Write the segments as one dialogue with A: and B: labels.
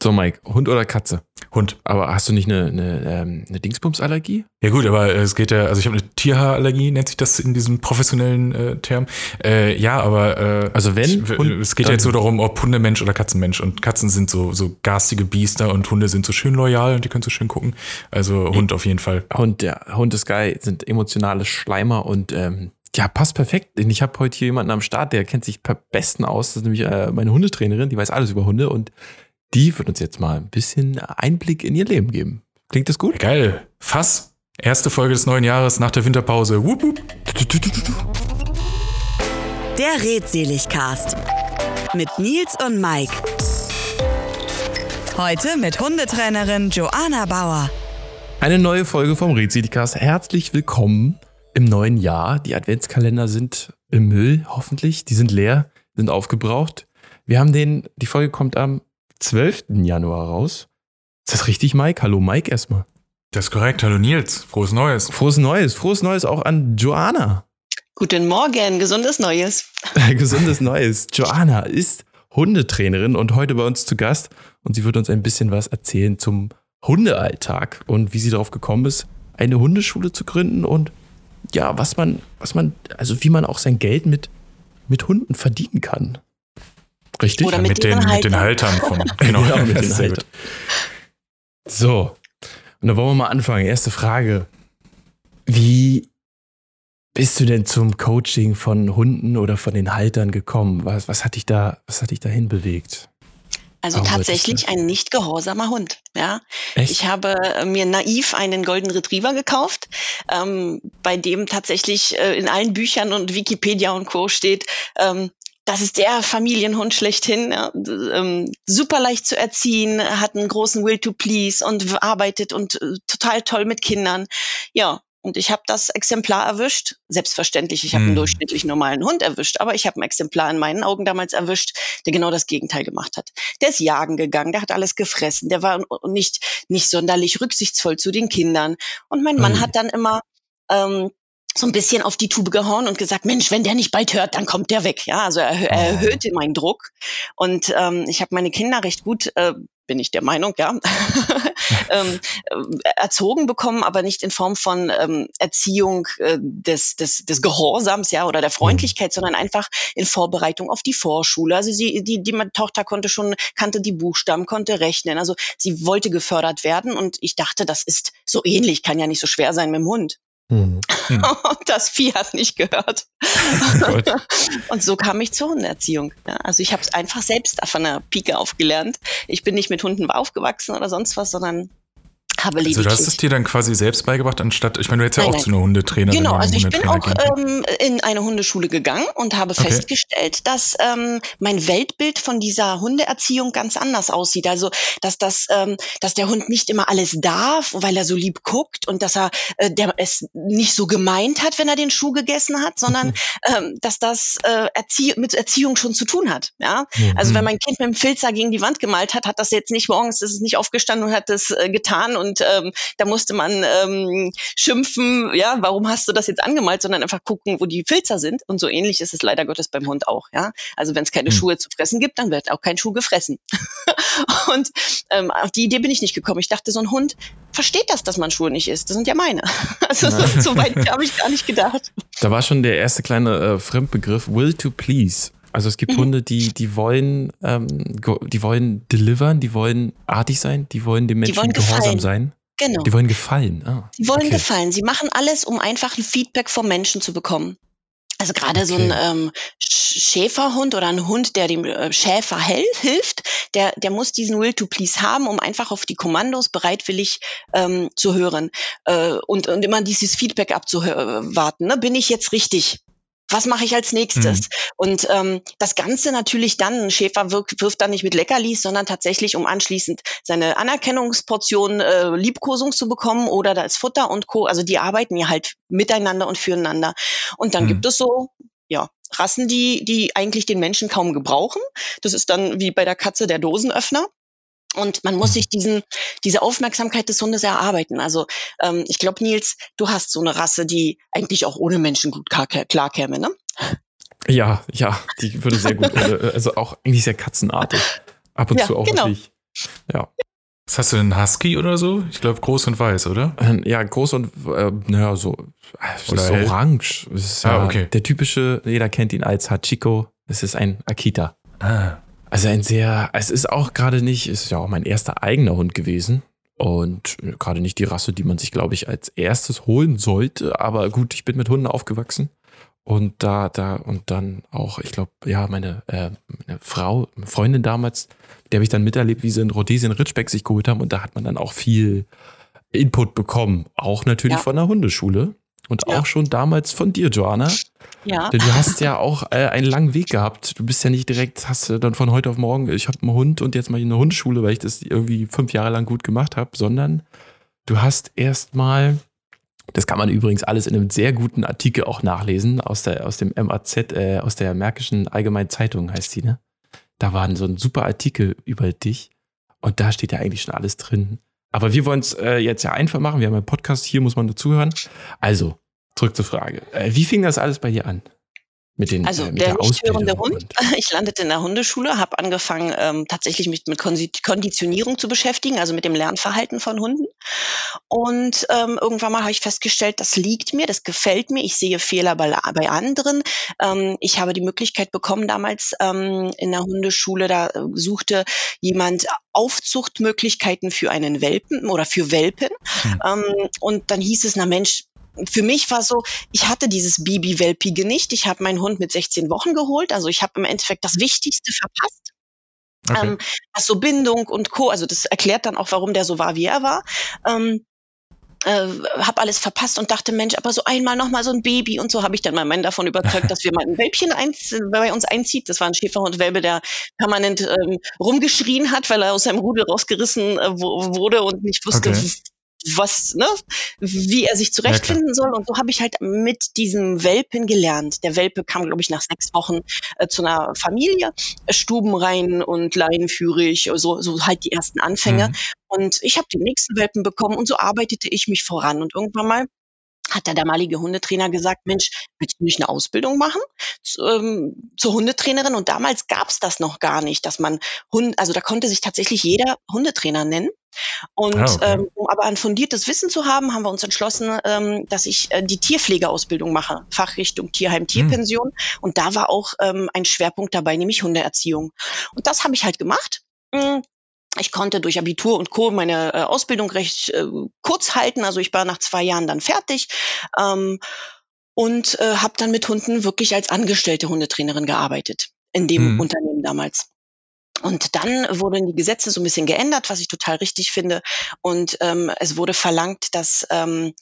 A: So, Mike, Hund oder Katze?
B: Hund.
A: Aber hast du nicht eine, eine, ähm, eine Dingsbumsallergie?
B: Ja gut, aber es geht ja, also ich habe eine Tierhaarallergie, nennt sich das in diesem professionellen äh, Term. Äh, ja, aber äh,
A: Also wenn,
B: ich,
A: Hund,
B: es geht ja jetzt so darum, ob Hundemensch oder Katzenmensch. Und Katzen sind so, so garstige Biester und Hunde sind so schön loyal und die können so schön gucken. Also Hund auf jeden Fall.
A: Hund, ja, Hund ist geil, sind emotionale Schleimer und ähm, ja, passt perfekt. Ich habe heute hier jemanden am Start, der kennt sich per besten aus. Das ist nämlich äh, meine Hundetrainerin, die weiß alles über Hunde und die wird uns jetzt mal ein bisschen Einblick in ihr Leben geben. Klingt das gut?
B: Geil. Fass. Erste Folge des neuen Jahres nach der Winterpause. Wupp, wupp.
C: Der Redseligcast mit Nils und Mike. Heute mit Hundetrainerin Joanna Bauer.
A: Eine neue Folge vom Rätseligcast. Herzlich willkommen im neuen Jahr. Die Adventskalender sind im Müll, hoffentlich. Die sind leer, sind aufgebraucht. Wir haben den, die Folge kommt am 12. Januar raus. Ist das richtig, Mike? Hallo, Mike, erstmal.
B: Das ist korrekt. Hallo Nils. Frohes Neues.
A: Frohes Neues. Frohes Neues auch an Joanna.
D: Guten Morgen, gesundes Neues.
A: Gesundes Neues. Joanna ist Hundetrainerin und heute bei uns zu Gast. Und sie wird uns ein bisschen was erzählen zum Hundealltag und wie sie darauf gekommen ist, eine Hundeschule zu gründen und ja, was man, was man, also wie man auch sein Geld mit, mit Hunden verdienen kann. Richtig?
D: Oder
B: Mit,
D: mit
B: den, mit den Haltern von.
A: Genau,
B: Genau,
A: mit den Haltern. So, und dann wollen wir mal anfangen. Erste Frage. Wie bist du denn zum Coaching von Hunden oder von den Haltern gekommen? Was, was hat dich da, was hat dich dahin bewegt?
D: Also
A: Warum
D: tatsächlich ein nicht gehorsamer Hund. Ja,
A: Echt?
D: ich habe äh, mir naiv einen Golden Retriever gekauft, ähm, bei dem tatsächlich äh, in allen Büchern und Wikipedia und Co steht. Ähm, das ist der Familienhund schlechthin. Ja. Ähm, super leicht zu erziehen, hat einen großen Will to Please und arbeitet und äh, total toll mit Kindern. Ja, und ich habe das Exemplar erwischt. Selbstverständlich, ich habe einen
B: Hm.
D: durchschnittlich normalen Hund erwischt, aber ich habe ein Exemplar in meinen Augen damals erwischt, der genau das Gegenteil gemacht hat. Der ist jagen gegangen, der hat alles gefressen, der war nicht, nicht sonderlich rücksichtsvoll zu den Kindern. Und mein Mann
A: Ui.
D: hat dann immer ähm, so ein bisschen auf die Tube gehauen und gesagt, Mensch, wenn der nicht bald hört, dann kommt der weg. Ja, also er, er
A: Oh.
D: erhöhte meinen Druck. Und ähm, ich habe meine Kinder recht gut, äh, bin ich der Meinung, ja, ähm, äh, erzogen bekommen, aber nicht in Form von ähm, Erziehung äh, des, des, des Gehorsams, ja, oder der Freundlichkeit, sondern einfach in Vorbereitung auf die Vorschule. Also sie, die, die meine Tochter konnte schon, kannte die Buchstaben, konnte rechnen. Also sie wollte gefördert werden und ich dachte, das ist so ähnlich, kann ja nicht so schwer sein mit dem Hund.
A: Hm.
D: Und das Vieh hat nicht gehört.
A: Gott.
D: Und so kam ich zur Hundeerziehung. Ja, also ich habe es einfach selbst von der Pike auf gelernt. Ich bin nicht mit Hunden aufgewachsen oder sonst was, sondern habe
B: Also du hast es dir dann quasi selbst beigebracht, anstatt, ich meine, du hättest ja
D: Nein,
B: auch
D: nein.
B: zu einer Hundetrainerin
D: Genau, also ich bin auch ähm, in eine Hundeschule gegangen und habe
B: Okay.
D: festgestellt, dass ähm, mein Weltbild von dieser Hundeerziehung ganz anders aussieht. Also dass das, ähm, dass der Hund nicht immer alles darf, weil er so lieb guckt und dass er äh, der es nicht so gemeint hat, wenn er den Schuh gegessen hat, sondern ähm, dass das äh, Erzie mit Erziehung schon zu tun hat. Ja, also
B: Mhm.
D: wenn mein Kind mit dem Filzer gegen die Wand gemalt hat, hat das jetzt nicht morgens, ist es nicht aufgestanden und hat das äh, getan und ähm, da musste man ähm, schimpfen, ja, warum hast du das jetzt angemalt, sondern einfach gucken, wo die Filzer sind. Und so ähnlich ist es leider Gottes beim Hund auch, ja. Also wenn es keine
B: Hm.
D: Schuhe zu fressen gibt, dann wird auch kein Schuh gefressen. und ähm, auf die Idee bin ich nicht gekommen. Ich dachte, so ein Hund versteht das, dass man Schuhe nicht isst. Das sind ja meine. Also so, so weit habe ich gar nicht gedacht.
A: Da war schon der erste kleine äh, Fremdbegriff, will to please. Also es gibt
D: Mhm.
A: Hunde, die, die wollen, ähm, die wollen delivern, die wollen artig sein, die wollen dem Menschen
D: wollen
A: gehorsam sein.
D: Genau.
A: Die wollen gefallen. Ah,
D: Sie wollen
A: okay.
D: gefallen. Sie machen alles, um einfach ein Feedback vom Menschen zu bekommen. Also gerade so ein
A: Okay.
D: ähm, Sch- Schäferhund oder ein Hund, der dem äh, Schäfer hilft, der, der muss diesen Will to Please haben, um einfach auf die Kommandos bereitwillig ähm, zu hören äh, und, und immer dieses Feedback abzuwarten. Ne? Bin ich jetzt richtig? Was mache ich als nächstes? Und ähm, das Ganze natürlich dann, ein Schäfer wirkt, wirft dann nicht mit Leckerlis, sondern tatsächlich, um anschließend seine Anerkennungsportion äh, Liebkosung zu bekommen oder da ist Futter und Co. Also die arbeiten ja halt miteinander und füreinander. Und dann
B: Mhm.
D: gibt es so, ja, Rassen, die, die eigentlich den Menschen kaum gebrauchen. Das ist dann wie bei der Katze der Dosenöffner. Und man muss sich diesen, diese Aufmerksamkeit des Hundes erarbeiten. Also ähm, ich glaube, Nils, du hast so eine Rasse, die eigentlich auch ohne Menschen gut klar- klarkäme, ne?
A: Ja, ja, die würde sehr gut, ohne- also auch eigentlich sehr katzenartig. Ab und
D: Ja,
A: zu auch
D: genau.
A: wirklich Ja.
B: Was hast du denn, Husky oder so? Ich glaube groß und weiß, oder?
A: Ähm, Ja, groß und, äh, naja, so,
B: Oder
A: ist
B: hell?
A: orange.
B: Ah,
A: ja
B: okay.
A: Der typische, jeder kennt ihn als Hachiko. Es ist ein Akita.
B: Ah.
A: Also ein sehr, es ist auch gerade nicht, es ist ja auch mein erster eigener Hund gewesen. Und äh, gerade nicht die Rasse, die man sich, glaube ich, als erstes holen sollte. Aber gut, ich bin mit Hunden aufgewachsen. Und da, da, und dann auch, ich glaube, ja, meine, äh, meine Frau, meine Freundin damals, die habe ich dann miterlebt, wie sie in Rhodesien Ritschbeck sich geholt haben. Und da hat man dann auch viel Input bekommen. Auch natürlich
D: Ja.
A: von der Hundeschule. Und
D: Ja.
A: auch schon damals von dir, Joanna.
D: Ja.
A: Denn du hast ja auch äh, einen langen Weg gehabt. Du bist ja nicht direkt, hast du dann von heute auf morgen, ich habe einen Hund und jetzt mal eine Hundeschule, weil ich das irgendwie fünf Jahre lang gut gemacht habe, sondern du hast erstmal, das kann man übrigens alles in einem sehr guten Artikel auch nachlesen, aus, der, aus dem MAZ, äh, aus der Märkischen Allgemeinen Zeitung heißt die, ne? Da war so ein super Artikel über dich und da steht ja eigentlich schon alles drin. Aber wir wollen es äh, jetzt ja einfach machen. Wir haben einen Podcast, hier muss man dazuhören. Also, zurück zur Frage. Äh, wie fing das alles bei dir an? Mit, den,
D: Also
A: äh, mit
D: der
A: der
D: nicht hörende? Hund.
A: und-
D: Ich landete in der Hundeschule, habe angefangen ähm, tatsächlich mich mit Konditionierung zu beschäftigen, also mit dem Lernverhalten von Hunden. Und ähm, irgendwann mal habe ich festgestellt, das liegt mir, das gefällt mir. Ich sehe Fehler bei, bei anderen. Ähm, ich habe die Möglichkeit bekommen damals ähm, in der Hundeschule, da äh, suchte jemand Aufzuchtmöglichkeiten für einen Welpen oder für Welpen.
B: Hm.
D: Ähm, und dann hieß es, na Mensch, für mich war so, ich hatte dieses Bibi-Welpige nicht. Ich habe meinen Hund mit 16 Wochen geholt. Also ich habe im Endeffekt das Wichtigste verpasst.
B: Okay.
D: Ähm, was so Bindung und Co. Also das erklärt dann auch, warum der so war, wie er war. Ähm, äh, habe alles verpasst und dachte, Mensch, aber so einmal noch mal so ein Baby und so habe ich dann meinen Mann davon überzeugt, dass wir mal ein Wälbchen einz bei uns einzieht. Das war ein Schäferhund Welpe, der permanent ähm, rumgeschrien hat, weil er aus seinem Rudel rausgerissen äh, wurde und nicht wusste,
B: Okay.
D: Was, ne, wie er sich zurechtfinden soll. Und so habe ich halt mit diesem Welpen gelernt. Der Welpe kam, glaube ich, nach sechs Wochen äh, zu einer Familie, äh, stubenrein und leinenführig, so, so halt die ersten Anfänge.
B: Mhm.
D: Und ich habe den nächsten Welpen bekommen und so arbeitete ich mich voran. Und irgendwann mal hat der damalige Hundetrainer gesagt, Mensch, willst du nicht eine Ausbildung machen zu, ähm, zur Hundetrainerin? Und damals gab es das noch gar nicht, dass man Hund, also da konnte sich tatsächlich jeder Hundetrainer nennen. Und
B: Ah, okay.
D: ähm, um aber ein fundiertes Wissen zu haben, haben wir uns entschlossen, ähm, dass ich äh, die Tierpflegeausbildung mache, Fachrichtung Tierheim, Tierpension. Und da war auch ähm, ein Schwerpunkt dabei, nämlich Hundeerziehung. Und das habe ich halt gemacht. Mm, Ich konnte durch Abitur und Co. meine äh, Ausbildung recht äh, kurz halten. Also ich war nach zwei Jahren dann fertig ähm, und äh, habe dann mit Hunden wirklich als angestellte Hundetrainerin gearbeitet in dem
B: Mhm.
D: Unternehmen damals. Und dann wurden die Gesetze so ein bisschen geändert, was ich total richtig finde. Und ähm, es wurde verlangt, dass ähm,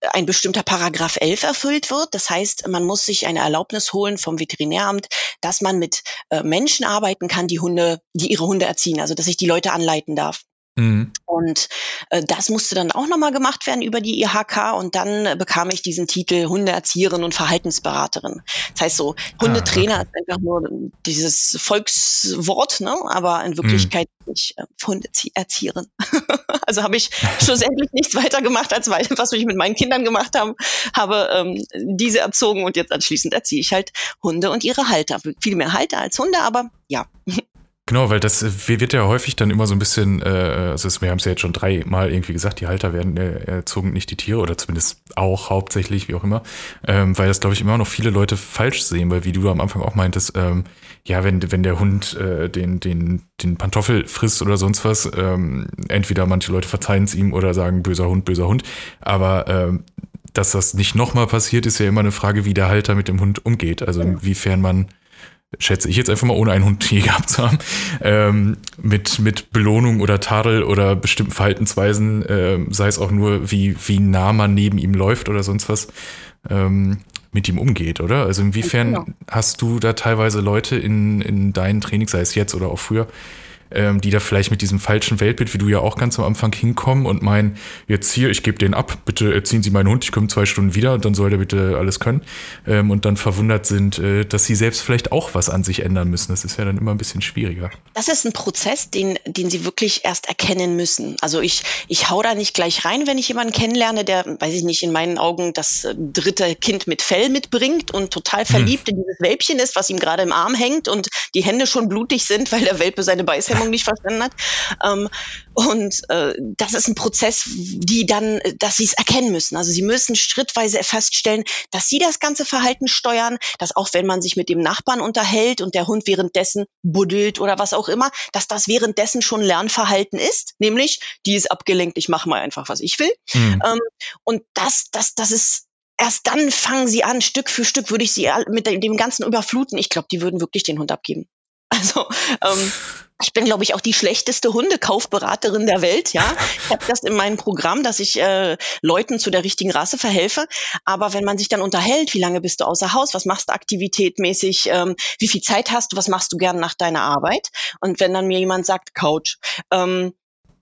D: ein bestimmter Paragraph 11 erfüllt wird. Das heißt, man muss sich eine Erlaubnis holen vom Veterinäramt, dass man mit äh, Menschen arbeiten kann, die Hunde, die ihre Hunde erziehen, also dass ich die Leute anleiten darf.
B: Mhm.
D: Und äh, das musste dann auch nochmal gemacht werden über die IHK und dann äh, bekam ich diesen Titel Hundeerzieherin und Verhaltensberaterin. Das heißt so, Hundetrainer
B: okay.
D: ist einfach nur dieses Volkswort, ne? aber in Wirklichkeit bin ich äh, Hundeerzieherin. also habe ich schlussendlich nichts weiter gemacht, als was ich mit meinen Kindern gemacht haben, habe ähm, diese erzogen und jetzt anschließend erziehe ich halt Hunde und ihre Halter. Viel mehr Halter als Hunde, aber ja.
B: Genau, weil das äh, wird ja häufig dann immer so ein bisschen, äh, also wir haben es ja jetzt schon dreimal irgendwie gesagt, die Halter werden äh, erzogen, nicht die Tiere oder zumindest auch hauptsächlich, wie auch immer, ähm, weil das glaube ich immer noch viele Leute falsch sehen, weil wie du am Anfang auch meintest, ähm, ja, wenn, wenn der Hund äh, den, den, den Pantoffel frisst oder sonst was, ähm, entweder manche Leute verzeihen es ihm oder sagen böser Hund, böser Hund, aber ähm, dass das nicht nochmal passiert, ist ja immer eine Frage, wie der Halter mit dem Hund umgeht. Also inwiefern man schätze ich jetzt einfach mal, ohne einen Hund je gehabt zu haben, ähm, mit, mit Belohnung oder Tadel oder bestimmten Verhaltensweisen, ähm, sei es auch nur, wie, wie nah man neben ihm läuft oder sonst was, ähm, mit ihm umgeht, oder? Also inwiefern
D: Genau.
B: hast du da teilweise Leute in, in deinen Trainings, sei es jetzt oder auch früher, ähm, die da vielleicht mit diesem falschen Weltbild, wie du ja auch ganz am Anfang hinkommen und meinen, jetzt hier, ich gebe den ab, bitte erziehen Sie meinen Hund, ich komme zwei Stunden wieder und dann soll der bitte alles können. Ähm, und dann verwundert sind, äh, dass sie selbst vielleicht auch was an sich ändern müssen. Das ist ja dann immer ein bisschen schwieriger.
D: Das ist ein Prozess, den, den Sie wirklich erst erkennen müssen. Also ich, ich hau da nicht gleich rein, wenn ich jemanden kennenlerne, der, weiß ich nicht, in meinen Augen das äh, dritte Kind mit Fell mitbringt und total verliebt in dieses Welpchen ist, was ihm gerade im Arm hängt und die Hände schon blutig sind, weil der Welpe seine Beißhände Wahrnehmung nicht verstanden hat. Ähm, und äh, das ist ein Prozess, die dann, dass sie es erkennen müssen. Also sie müssen schrittweise feststellen, dass sie das ganze Verhalten steuern, dass auch wenn man sich mit dem Nachbarn unterhält und der Hund währenddessen buddelt oder was auch immer, dass das währenddessen schon Lernverhalten ist, nämlich die ist abgelenkt, ich mache mal einfach, was ich will. Mhm. Ähm, und das, das, das ist erst dann fangen sie an, Stück für Stück würde ich sie mit dem ganzen überfluten. Ich glaube, die würden wirklich den Hund abgeben. Also ähm, ich bin, glaube ich, auch die schlechteste Hundekaufberaterin der Welt. Ja, ich habe das in meinem Programm, dass ich äh, Leuten zu der richtigen Rasse verhelfe. Aber wenn man sich dann unterhält, wie lange bist du außer Haus, was machst du aktivitätmäßig, ähm, wie viel Zeit hast du, was machst du gern nach deiner Arbeit? Und wenn dann mir jemand sagt Couch, ähm,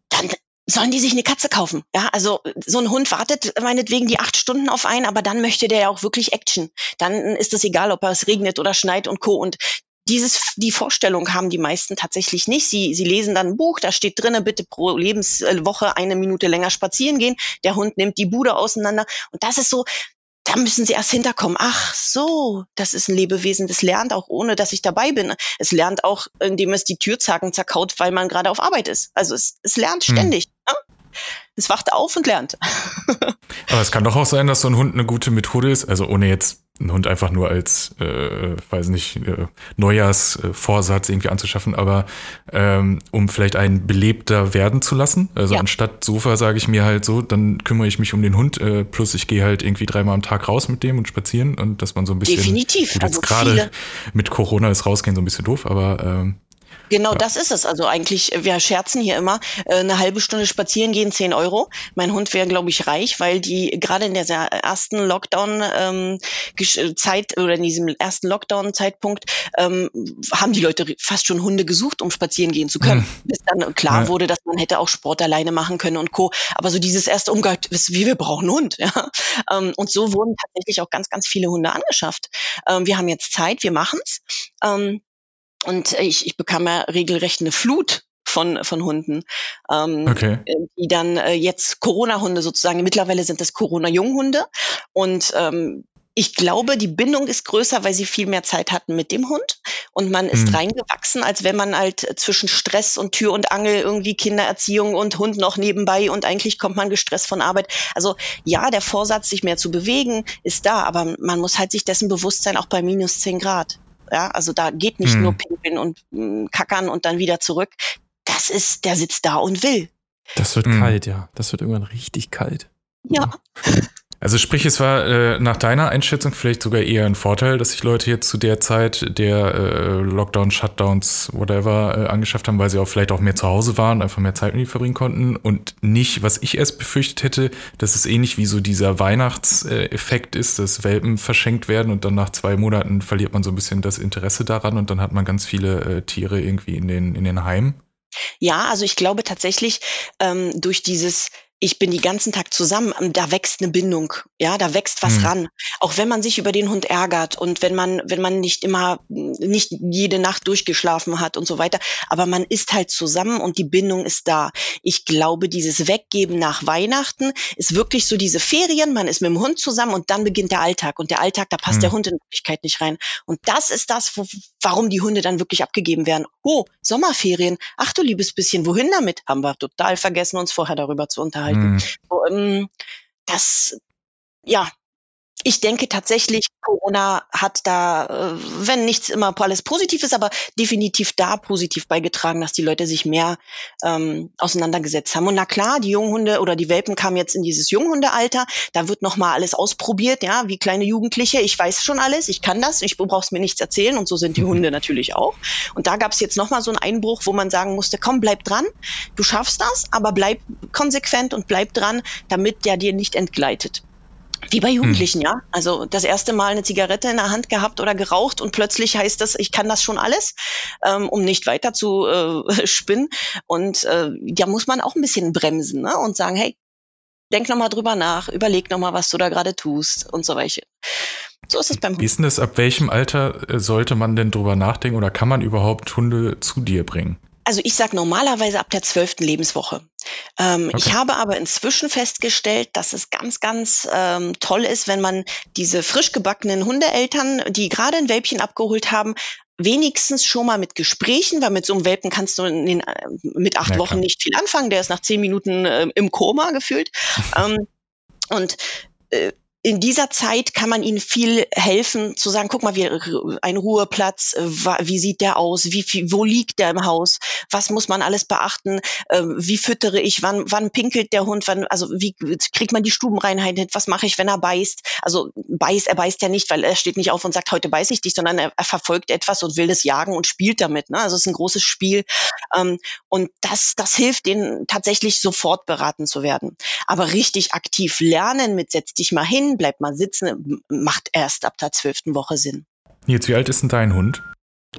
D: dann sollen die sich eine Katze kaufen. Ja, also so ein Hund wartet meinetwegen die acht Stunden auf einen, aber dann möchte der ja auch wirklich Action. Dann ist es egal, ob es regnet oder schneit und co. Und dieses, die Vorstellung haben die meisten tatsächlich nicht. Sie, sie lesen dann ein Buch, da steht drinnen, bitte pro Lebenswoche eine Minute länger spazieren gehen. Der Hund nimmt die Bude auseinander. Und das ist so, da müssen sie erst hinterkommen. Ach so, das ist ein Lebewesen, das lernt auch ohne, dass ich dabei bin. Es lernt auch, indem es die Türzagen zerkaut, weil man gerade auf Arbeit ist. Also es, es lernt hm. ständig. Hm. Ne? Es wacht auf und lernt.
B: Aber es kann doch auch sein, dass so ein Hund eine gute Methode ist, also ohne jetzt einen Hund einfach nur als, äh, weiß nicht, äh, Neujahrsvorsatz irgendwie anzuschaffen, aber ähm, um vielleicht einen belebter werden zu lassen. Also ja. anstatt Sofa sage ich mir halt so, dann kümmere ich mich um den Hund, äh, plus ich gehe halt irgendwie dreimal am Tag raus mit dem und spazieren und dass man so ein bisschen.
D: Definitiv.
B: Gut, jetzt also gerade mit Corona ist rausgehen so ein bisschen doof, aber ähm,
D: Genau, ja. das ist es. Also eigentlich, wir scherzen hier immer, äh, eine halbe Stunde spazieren gehen, 10 Euro. Mein Hund wäre, glaube ich, reich, weil die gerade in der ersten Lockdown-Zeit ähm, oder in diesem ersten Lockdown-Zeitpunkt ähm, haben die Leute fast schon Hunde gesucht, um spazieren gehen zu können. Mhm. Bis dann klar ja. wurde, dass man hätte auch Sport alleine machen können und Co. Aber so dieses erste Umgang, wie wir brauchen einen Hund. Ja? Ähm, und so wurden tatsächlich auch ganz, ganz viele Hunde angeschafft. Ähm, wir haben jetzt Zeit, wir machen's. Ähm, und ich, ich bekam ja regelrecht eine Flut von, von Hunden, ähm, okay. die dann äh, jetzt Corona-Hunde sozusagen, mittlerweile sind das Corona-Junghunde. Und ähm, ich glaube, die Bindung ist größer, weil sie viel mehr Zeit hatten mit dem Hund und man ist mhm. reingewachsen, als wenn man halt zwischen Stress und Tür und Angel irgendwie Kindererziehung und Hund noch nebenbei und eigentlich kommt man gestresst von Arbeit. Also ja, der Vorsatz, sich mehr zu bewegen, ist da, aber man muss halt sich dessen bewusst sein, auch bei minus zehn Grad. Ja, also da geht nicht hm. nur pinkeln und mh, mm, kackern und dann wieder zurück. Das ist, der sitzt da und will.
A: Das wird hm. kalt, ja. Das wird irgendwann richtig kalt.
D: Ja.
B: Also sprich, es war äh, nach deiner Einschätzung vielleicht sogar eher ein Vorteil, dass sich Leute jetzt zu der Zeit der äh, Lockdown, Shutdowns, whatever äh, angeschafft haben, weil sie auch vielleicht auch mehr zu Hause waren, einfach mehr Zeit mit ihnen verbringen konnten und nicht, was ich erst befürchtet hätte, dass es ähnlich wie so dieser Weihnachtseffekt ist, dass Welpen verschenkt werden und dann nach zwei Monaten verliert man so ein bisschen das Interesse daran und dann hat man ganz viele äh, Tiere irgendwie in den, in den Heimen.
D: Ja, also ich glaube tatsächlich ähm, durch dieses ich bin die ganzen Tag zusammen, ähm, da wächst eine Bindung, ja, da wächst was mhm. ran. Auch wenn man sich über den Hund ärgert und wenn man, wenn man nicht immer, nicht jede Nacht durchgeschlafen hat und so weiter, aber man ist halt zusammen und die Bindung ist da. Ich glaube, dieses Weggeben nach Weihnachten ist wirklich so diese Ferien, man ist mit dem Hund zusammen und dann beginnt der Alltag und der Alltag, da passt mhm. der Hund in Wirklichkeit nicht rein. Und das ist das, wo, warum die Hunde dann wirklich abgegeben werden. Oh, Sommerferien, ach du liebes bisschen, wohin damit? Haben wir total vergessen, uns vorher darüber zu unterhalten halten. Mhm. So, ähm, das, ja, ich denke tatsächlich, Corona hat da, äh, wenn nichts immer alles positiv ist, aber definitiv da positiv beigetragen, dass die Leute sich mehr ähm, auseinandergesetzt haben. Und na klar, die Junghunde oder die Welpen kamen jetzt in dieses Junghundealter. Da wird noch mal alles ausprobiert, ja, wie kleine Jugendliche. Ich weiß schon alles, ich kann das, ich brauch's mir nichts erzählen. Und so sind die. Hunde natürlich auch. Und da gab's jetzt noch mal so einen Einbruch, wo man sagen musste: Komm, bleib dran, du schaffst das, aber bleib konsequent und bleib dran, damit der dir nicht entgleitet. Wie bei Jugendlichen, hm. ja. Also das erste Mal eine Zigarette in der Hand gehabt oder geraucht und plötzlich heißt das, ich kann das schon alles, ähm, um nicht weiter zu äh, spinnen. Und äh, da muss man auch ein bisschen bremsen ne? und sagen, hey, denk nochmal drüber nach, überleg nochmal, was du da gerade tust und so weiter.
B: So ist es beim Hund. Wie ist denn das, ab welchem Alter äh, sollte man denn drüber nachdenken oder kann man überhaupt Hunde zu dir bringen?
D: Also ich sage normalerweise ab der zwölften Lebenswoche. Ähm, okay. Ich habe aber inzwischen festgestellt, dass es ganz, ganz ähm, toll ist, wenn man diese frisch gebackenen Hundeeltern, die gerade ein Welpchen abgeholt haben, wenigstens schon mal mit Gesprächen, weil mit so einem Welpen kannst du den, äh, mit acht
B: Ja,
D: Wochen nicht viel anfangen. Der ist nach zehn Minuten äh, im Koma gefühlt. ähm, und äh, in dieser Zeit kann man ihnen viel helfen, zu sagen, guck mal, wie, ein Ruheplatz, wie sieht der aus, wie wo liegt der im Haus, was muss man alles beachten, äh, wie füttere ich, wann, wann pinkelt der Hund, wann, also wie kriegt man die Stubenreinheit hin, was mache ich, wenn er beißt, also beißt, er beißt ja nicht, weil er steht nicht auf und sagt, heute beiß ich dich, sondern er, er verfolgt etwas und will das jagen und spielt damit, ne? also es ist ein großes Spiel. Ähm, und das, das hilft denen tatsächlich sofort beraten zu werden. Aber richtig aktiv lernen mit setz dich mal hin, bleib mal sitzen, macht erst ab der zwölften Woche Sinn.
B: Nils, wie alt ist denn dein Hund?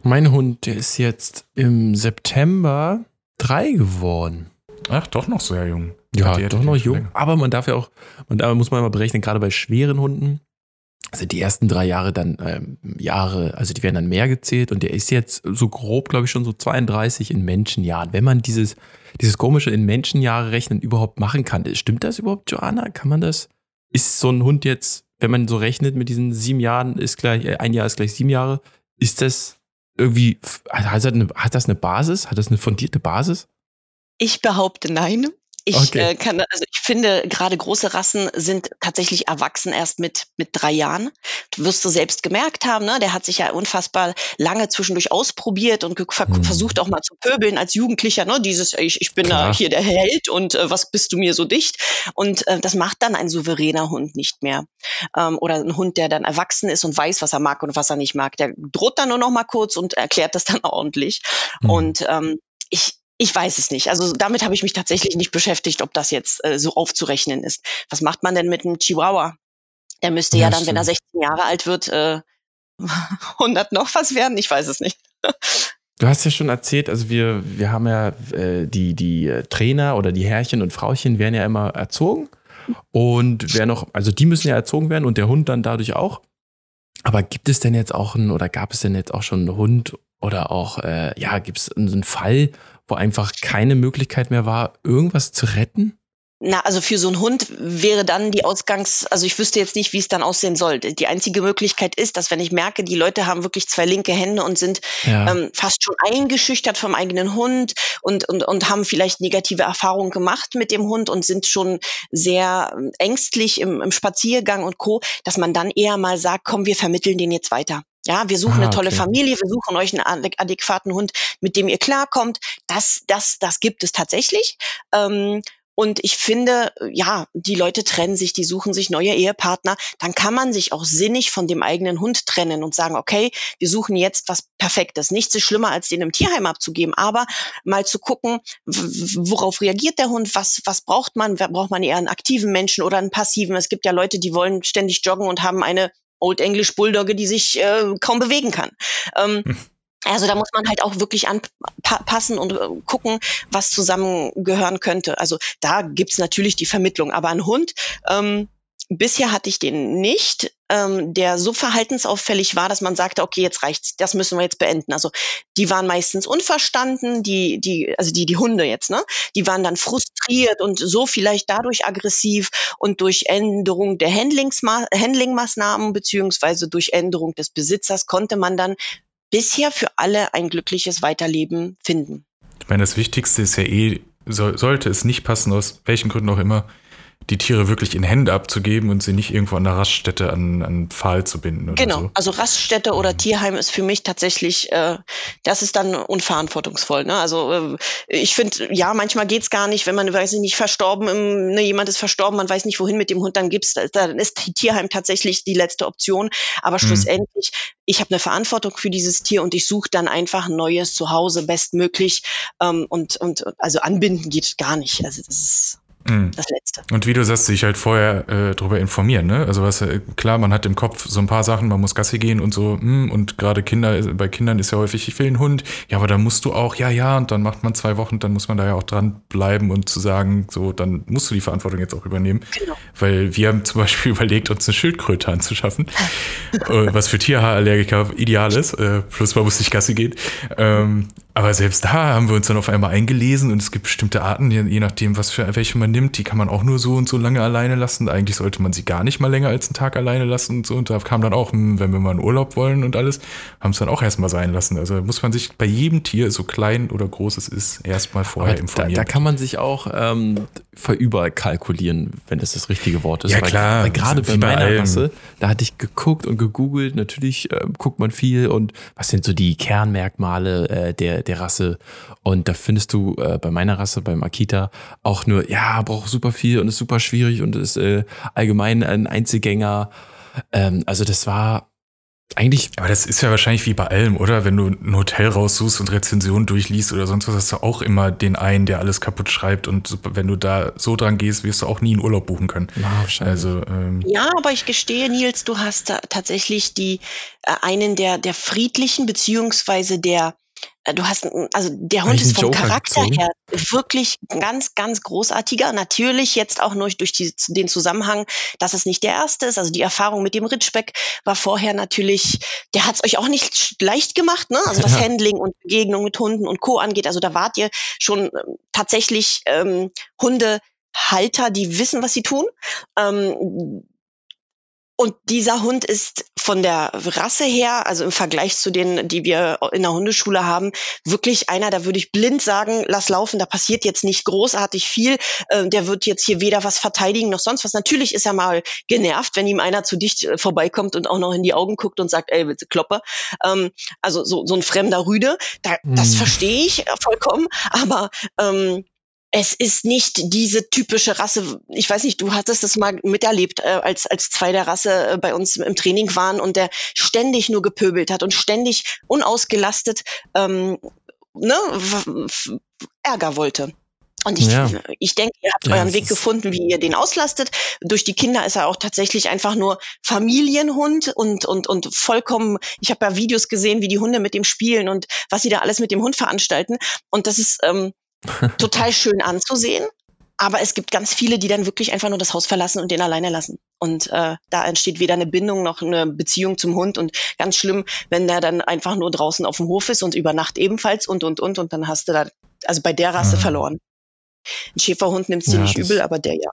A: Mein Hund, der ist jetzt im September drei geworden.
B: Ach, doch noch sehr jung.
A: Ja,
B: hätte
A: doch noch jung.
B: länger.
A: Aber man darf ja auch, man da muss man mal berechnen, gerade bei schweren Hunden, also die ersten drei Jahre dann ähm, Jahre, also die werden dann mehr gezählt und der ist jetzt so grob, glaube ich, schon so 32 in Menschenjahren. Wenn man dieses, dieses komische in Menschenjahre rechnen überhaupt machen kann, stimmt das überhaupt, Joanna? Kann man das? Ist so ein Hund jetzt, wenn man so rechnet mit diesen sieben Jahren, ist gleich, äh, ein Jahr ist gleich sieben Jahre, ist das irgendwie, hat das eine, hat das eine Basis? Hat das eine fundierte Basis?
D: Ich behaupte nein. Ich
A: Okay.
D: äh, kann, also ich finde, gerade große Rassen sind tatsächlich erwachsen erst mit, mit drei Jahren. Du wirst du selbst gemerkt haben, ne? Der hat sich ja unfassbar lange zwischendurch ausprobiert und ver
A: Mhm.
D: versucht auch mal zu pöbeln als Jugendlicher, ne? Dieses, ich, ich bin
A: Klar.
D: da hier der Held und äh, was bist du mir so dicht? Und äh, das macht dann ein souveräner Hund nicht mehr. Ähm, oder ein Hund, der dann erwachsen ist und weiß, was er mag und was er nicht mag. Der droht dann nur noch mal kurz und erklärt das dann ordentlich.
A: Mhm.
D: Und ähm, ich, ich weiß es nicht. Also damit habe ich mich tatsächlich nicht beschäftigt, ob das jetzt äh, so aufzurechnen ist. Was macht man denn mit einem Chihuahua? Der müsste ja,
A: Ja,
D: dann, wenn er
A: stimmt.
D: 16 Jahre alt wird, äh, 100 noch was werden. Ich weiß es nicht.
A: Du hast ja schon erzählt, also wir, wir haben ja äh, die, die äh, Trainer oder die Herrchen und Frauchen werden ja immer erzogen. Und wer noch, also die müssen ja erzogen werden und der Hund dann dadurch auch. Aber gibt es denn jetzt auch einen, oder gab es denn jetzt auch schon einen Hund oder auch, äh, ja, gibt es einen Fall, wo einfach keine Möglichkeit mehr war, irgendwas zu retten?
D: Na, also für so einen Hund wäre dann die Ausgangs, also ich wüsste jetzt nicht, wie es dann aussehen soll. Die einzige Möglichkeit ist, dass wenn ich merke, die Leute haben wirklich zwei linke Hände und sind
A: Ja.
D: ähm, fast schon eingeschüchtert vom eigenen Hund und, und, und haben vielleicht negative Erfahrungen gemacht mit dem Hund und sind schon sehr ähm, ängstlich im, im Spaziergang und Co., dass man dann eher mal sagt, komm, wir vermitteln den jetzt weiter. Ja, wir suchen
A: Ah,
D: eine tolle
A: okay.
D: Familie, wir suchen euch einen adä- adäquaten Hund, mit dem ihr klarkommt. Das, das, das gibt es tatsächlich. Ähm, und ich finde, ja, die Leute trennen sich, die suchen sich neue Ehepartner. Dann kann man sich auch sinnig von dem eigenen Hund trennen und sagen, okay, wir suchen jetzt was Perfektes. Nichts ist schlimmer, als den im Tierheim abzugeben, aber mal zu gucken, worauf reagiert der Hund, was, was braucht man? Braucht man eher einen aktiven Menschen oder einen passiven? Es gibt ja Leute, die wollen ständig joggen und haben eine Old English Bulldogge, die sich äh, kaum bewegen kann. Ähm, also da muss man halt auch wirklich anpassen und äh, gucken, was zusammengehören könnte. Also da gibt's natürlich die Vermittlung, aber ein Hund, ähm, bisher hatte ich den nicht, ähm, der so verhaltensauffällig war, dass man sagte, okay, jetzt reicht's, das müssen wir jetzt beenden. Also die waren meistens unverstanden, die, die, also die, die Hunde jetzt, ne? Die waren dann frustriert und so vielleicht dadurch aggressiv und durch Änderung der Handlingmaßnahmen beziehungsweise durch Änderung des Besitzers konnte man dann bisher für alle ein glückliches Weiterleben finden.
B: Ich meine, das Wichtigste ist ja eh, soll, sollte es nicht passen, aus welchen Gründen auch immer, die Tiere wirklich in Hände abzugeben und sie nicht irgendwo an der Raststätte an, an Pfahl zu binden
D: Genau,
B: so.
D: also Raststätte oder Tierheim ist für mich tatsächlich, äh, das ist dann unverantwortungsvoll. Ne? Also äh, ich finde, ja, manchmal geht's gar nicht, wenn man, weiß ich nicht, verstorben, im, ne, jemand ist verstorben, man weiß nicht, wohin mit dem Hund, dann gibt's, dann ist Tierheim tatsächlich die letzte Option. Aber schlussendlich, ich habe eine Verantwortung für dieses Tier und ich suche dann einfach ein neues Zuhause bestmöglich. Ähm, und, und also anbinden geht gar nicht. Also das ist
B: Mhm.
D: das Letzte.
B: Und wie du sagst, sich halt vorher äh, darüber informieren, ne? Also was äh, klar, man hat im Kopf so ein paar Sachen, man muss Gassi gehen und so, hm, und gerade Kinder, bei Kindern ist ja häufig, ich will einen Hund, ja, aber dann musst du auch, ja, ja, und dann macht man zwei Wochen, dann muss man da ja auch dran bleiben und zu sagen, so, dann musst du die Verantwortung jetzt auch übernehmen.
D: Genau.
B: Weil wir haben zum Beispiel überlegt, uns eine Schildkröte anzuschaffen, äh, was für Tierhaarallergiker ideal ist, äh, plus man muss nicht Gassi gehen. Ähm, Aber selbst da haben wir uns dann auf einmal eingelesen und es gibt bestimmte Arten, je, nachdem, was für welche man nimmt, die kann man auch nur so und so lange alleine lassen. Eigentlich sollte man sie gar nicht mal länger als einen Tag alleine lassen und so. Und da kam dann auch, hm, wenn wir mal in Urlaub wollen und alles, haben es dann auch erstmal sein lassen. Also muss man sich bei jedem Tier, so klein oder groß es ist, erstmal vorher
A: Aber
B: informieren.
A: Da, da kann man sich auch ähm, verüberkalkulieren, wenn das das richtige Wort ist.
B: Ja,
A: weil,
B: klar,
A: Weil gerade bei meiner
B: allem.
A: Rasse, da hatte ich geguckt und gegoogelt. Natürlich äh, guckt man viel und was sind so die Kernmerkmale äh, der, der Rasse. Und da findest du äh, bei meiner Rasse, beim Akita, auch nur, ja, braucht super viel und ist super schwierig und ist äh, allgemein ein Einzelgänger. Ähm, also das war eigentlich
B: Aber das ist ja wahrscheinlich wie bei allem, oder? Wenn du ein Hotel raussuchst und Rezensionen durchliest oder sonst was, hast du auch immer den einen, der alles kaputt schreibt. Und wenn du da so dran gehst, wirst du auch nie einen Urlaub buchen können.
A: Ja.
B: Also, ähm,
D: Ja, aber ich gestehe, Nils, du hast da tatsächlich die äh, einen der der friedlichen beziehungsweise der äh, du hast n- also der Hund ist vom
A: Joker
D: Charakter
A: gezogen?
D: her wirklich ganz ganz großartiger. Natürlich jetzt auch nur durch die, den Zusammenhang, dass es nicht der erste ist. Also die Erfahrung mit dem Ritschbeck war vorher natürlich, der hat es euch auch nicht leicht gemacht, ne? Also was
A: Ja.
D: Handling und Begegnung mit Hunden und Co. angeht. Also da wart ihr schon ähm, tatsächlich ähm, Hundehalter, die wissen, was sie tun. Ähm, und dieser Hund ist von der Rasse her, also im Vergleich zu denen, die wir in der Hundeschule haben, wirklich einer, da würde ich blind sagen, lass laufen, da passiert jetzt nicht großartig viel. Äh, der wird jetzt hier weder was verteidigen noch sonst was. Natürlich ist er mal genervt, wenn ihm einer zu dicht äh, vorbeikommt und auch noch in die Augen guckt und sagt, ey, bitte Kloppe. Ähm, also so, so ein fremder Rüde, da, das
A: Hm.
D: verstehe ich vollkommen, aber ähm, es ist nicht diese typische Rasse. Ich weiß nicht, du hattest das mal miterlebt, äh, als, als zwei der Rasse äh, bei uns im Training waren und der ständig nur gepöbelt hat und ständig unausgelastet ähm, ne, Ärger wollte. Und ich,
A: Ja.
D: ich denke, ihr habt
A: Ja,
D: euren Weg gefunden, wie ihr den auslastet. Durch die Kinder ist er auch tatsächlich einfach nur Familienhund und, und, und vollkommen, ich habe ja Videos gesehen, wie die Hunde mit dem spielen und was sie da alles mit dem Hund veranstalten. Und das ist ähm, total schön anzusehen. Aber es gibt ganz viele, die dann wirklich einfach nur das Haus verlassen und den alleine lassen. Und äh, da entsteht weder eine Bindung noch eine Beziehung zum Hund. Und ganz schlimm, wenn der dann einfach nur draußen auf dem Hof ist und über Nacht ebenfalls und, und, und. Und dann hast du da, also bei der Rasse
B: Ah.
D: verloren. Ein Schäferhund nimmt sie
A: Ja,
D: nicht übel, aber der ja.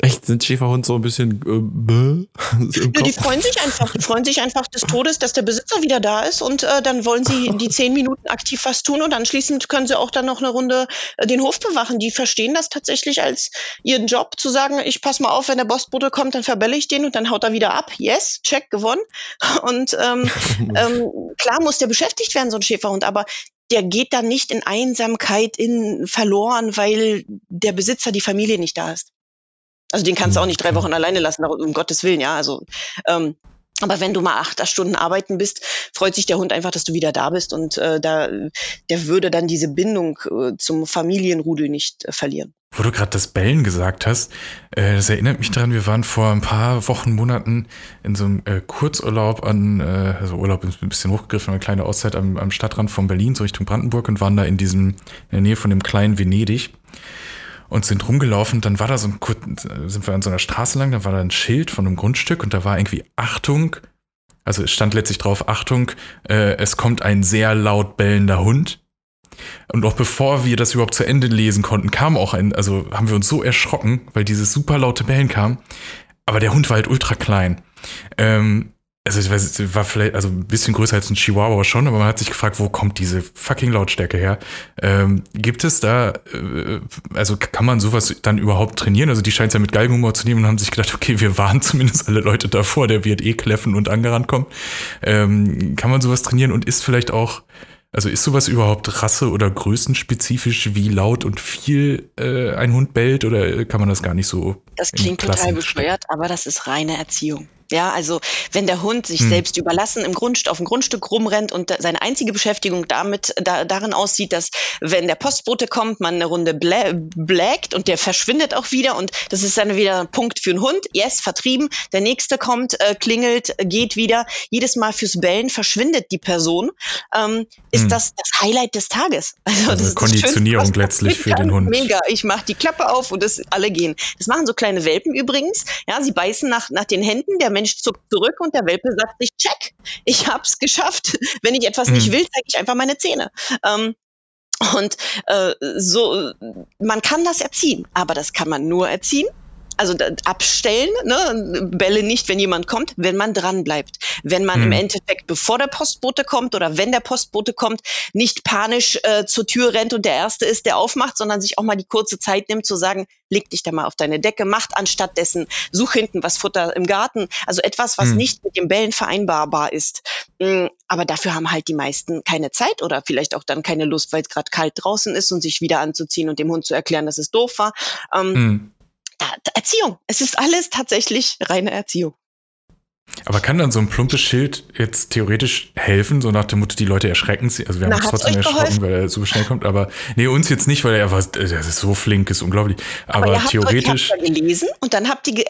A: Echt sind Schäferhund so ein bisschen äh, im
D: Ja, die
A: Kopf.
D: freuen sich einfach, die freuen sich einfach des Todes, dass der Besitzer wieder da ist und äh, dann wollen sie die zehn Minuten aktiv was tun und anschließend können sie auch dann noch eine Runde äh, den Hof bewachen. Die verstehen das tatsächlich als ihren Job, zu sagen, ich pass mal auf, wenn der Postbote kommt, dann verbelle ich den und dann haut er wieder ab. Yes, check, gewonnen. Und ähm, ähm, klar muss der beschäftigt werden, so ein Schäferhund, aber der geht dann nicht in Einsamkeit in verloren, weil der Besitzer, die Familie nicht da ist. Also den kannst du auch nicht drei. Wochen alleine lassen, um Gottes Willen, ja. Also ähm, aber wenn du mal acht Stunden arbeiten bist, freut sich der Hund einfach, dass du wieder da bist und äh, da der würde dann diese Bindung äh, zum Familienrudel nicht äh, verlieren.
B: Wo du gerade das Bellen gesagt hast, äh, das erinnert mich daran, wir waren vor ein paar Wochen, Monaten in so einem äh, Kurzurlaub an, äh, also Urlaub ist ein bisschen hochgegriffen, eine kleine Auszeit am, am Stadtrand von Berlin, so Richtung Brandenburg und waren da in diesem, in der Nähe von dem kleinen Venedig und sind rumgelaufen. Dann war da so ein sind wir an so einer Straße lang, da war da ein Schild von einem Grundstück und da war irgendwie Achtung, also es stand letztlich drauf, Achtung, äh, es kommt ein sehr laut bellender Hund. Und noch bevor wir das überhaupt zu Ende lesen konnten, kam auch ein, also haben wir uns so erschrocken, weil dieses super laute Bellen kam. Aber der Hund war halt ultra klein. Ähm, also ich weiß, es war vielleicht, also ein bisschen größer als ein Chihuahua schon, aber man hat sich gefragt, wo kommt diese fucking Lautstärke her? Ähm, gibt es da, äh, also kann man sowas dann überhaupt trainieren? Also die scheint es ja mit Galgenhumor zu nehmen und haben sich gedacht, okay, wir warnen zumindest alle Leute davor, der wird eh kläffen und angerannt kommen. Ähm, kann man sowas trainieren und ist vielleicht auch, also ist sowas überhaupt rasse- oder größenspezifisch, wie laut und viel äh, ein Hund bellt oder kann man das gar nicht so?
D: Das
B: in
D: klingt total bescheuert, aber das ist reine Erziehung. Ja, also wenn der Hund sich
B: Hm.
D: selbst überlassen im Grundstück auf dem Grundstück rumrennt und seine einzige Beschäftigung damit da, darin aussieht, dass wenn der Postbote kommt, man eine Runde blä blägt und der verschwindet auch wieder und das ist dann wieder ein Punkt für einen Hund. Yes, vertrieben. Der nächste kommt, äh, klingelt, geht wieder. Jedes Mal fürs Bellen verschwindet die Person. Ähm, ist
B: Hm.
D: das das Highlight des Tages?
B: Also
D: das ist das
B: Konditionierung
D: was
B: letztlich für den. Hund.
D: Mega. Ich mache die Klappe auf und das alle gehen. Das machen so kleine Welpen übrigens. Ja, sie beißen nach, nach den Händen, der Mensch zuckt zurück und der Welpe sagt sich, check, ich hab's geschafft. Wenn ich etwas mhm. nicht will, zeige ich einfach meine Zähne. Ähm, und äh, so, man kann das erziehen, aber das kann man nur erziehen, also abstellen, ne? Bälle nicht, wenn jemand kommt, wenn man dran bleibt. Wenn man mhm. im Endeffekt, bevor der Postbote kommt oder wenn der Postbote kommt, nicht panisch äh, zur Tür rennt und der Erste ist, der aufmacht, sondern sich auch mal die kurze Zeit nimmt zu sagen, leg dich da mal auf deine Decke, macht anstattdessen, such hinten was Futter im Garten. Also etwas, was mhm. nicht mit den Bällen vereinbarbar ist. Mm, aber dafür haben halt die meisten keine Zeit oder vielleicht auch dann keine Lust, weil es gerade kalt draußen ist und sich wieder anzuziehen und dem Hund zu erklären, dass es doof war. Ähm, mhm. Erziehung. Es ist alles tatsächlich reine Erziehung.
B: Aber kann dann so ein plumpes Schild jetzt theoretisch helfen, so nach dem Motto, die Leute erschrecken sich? Also wir haben uns trotzdem erschrocken, weil er so schnell kommt, aber nee, uns jetzt nicht, weil er das ist so flink, ist unglaublich. Aber, aber ihr theoretisch.
D: Habt euch gelesen und dann habt ihr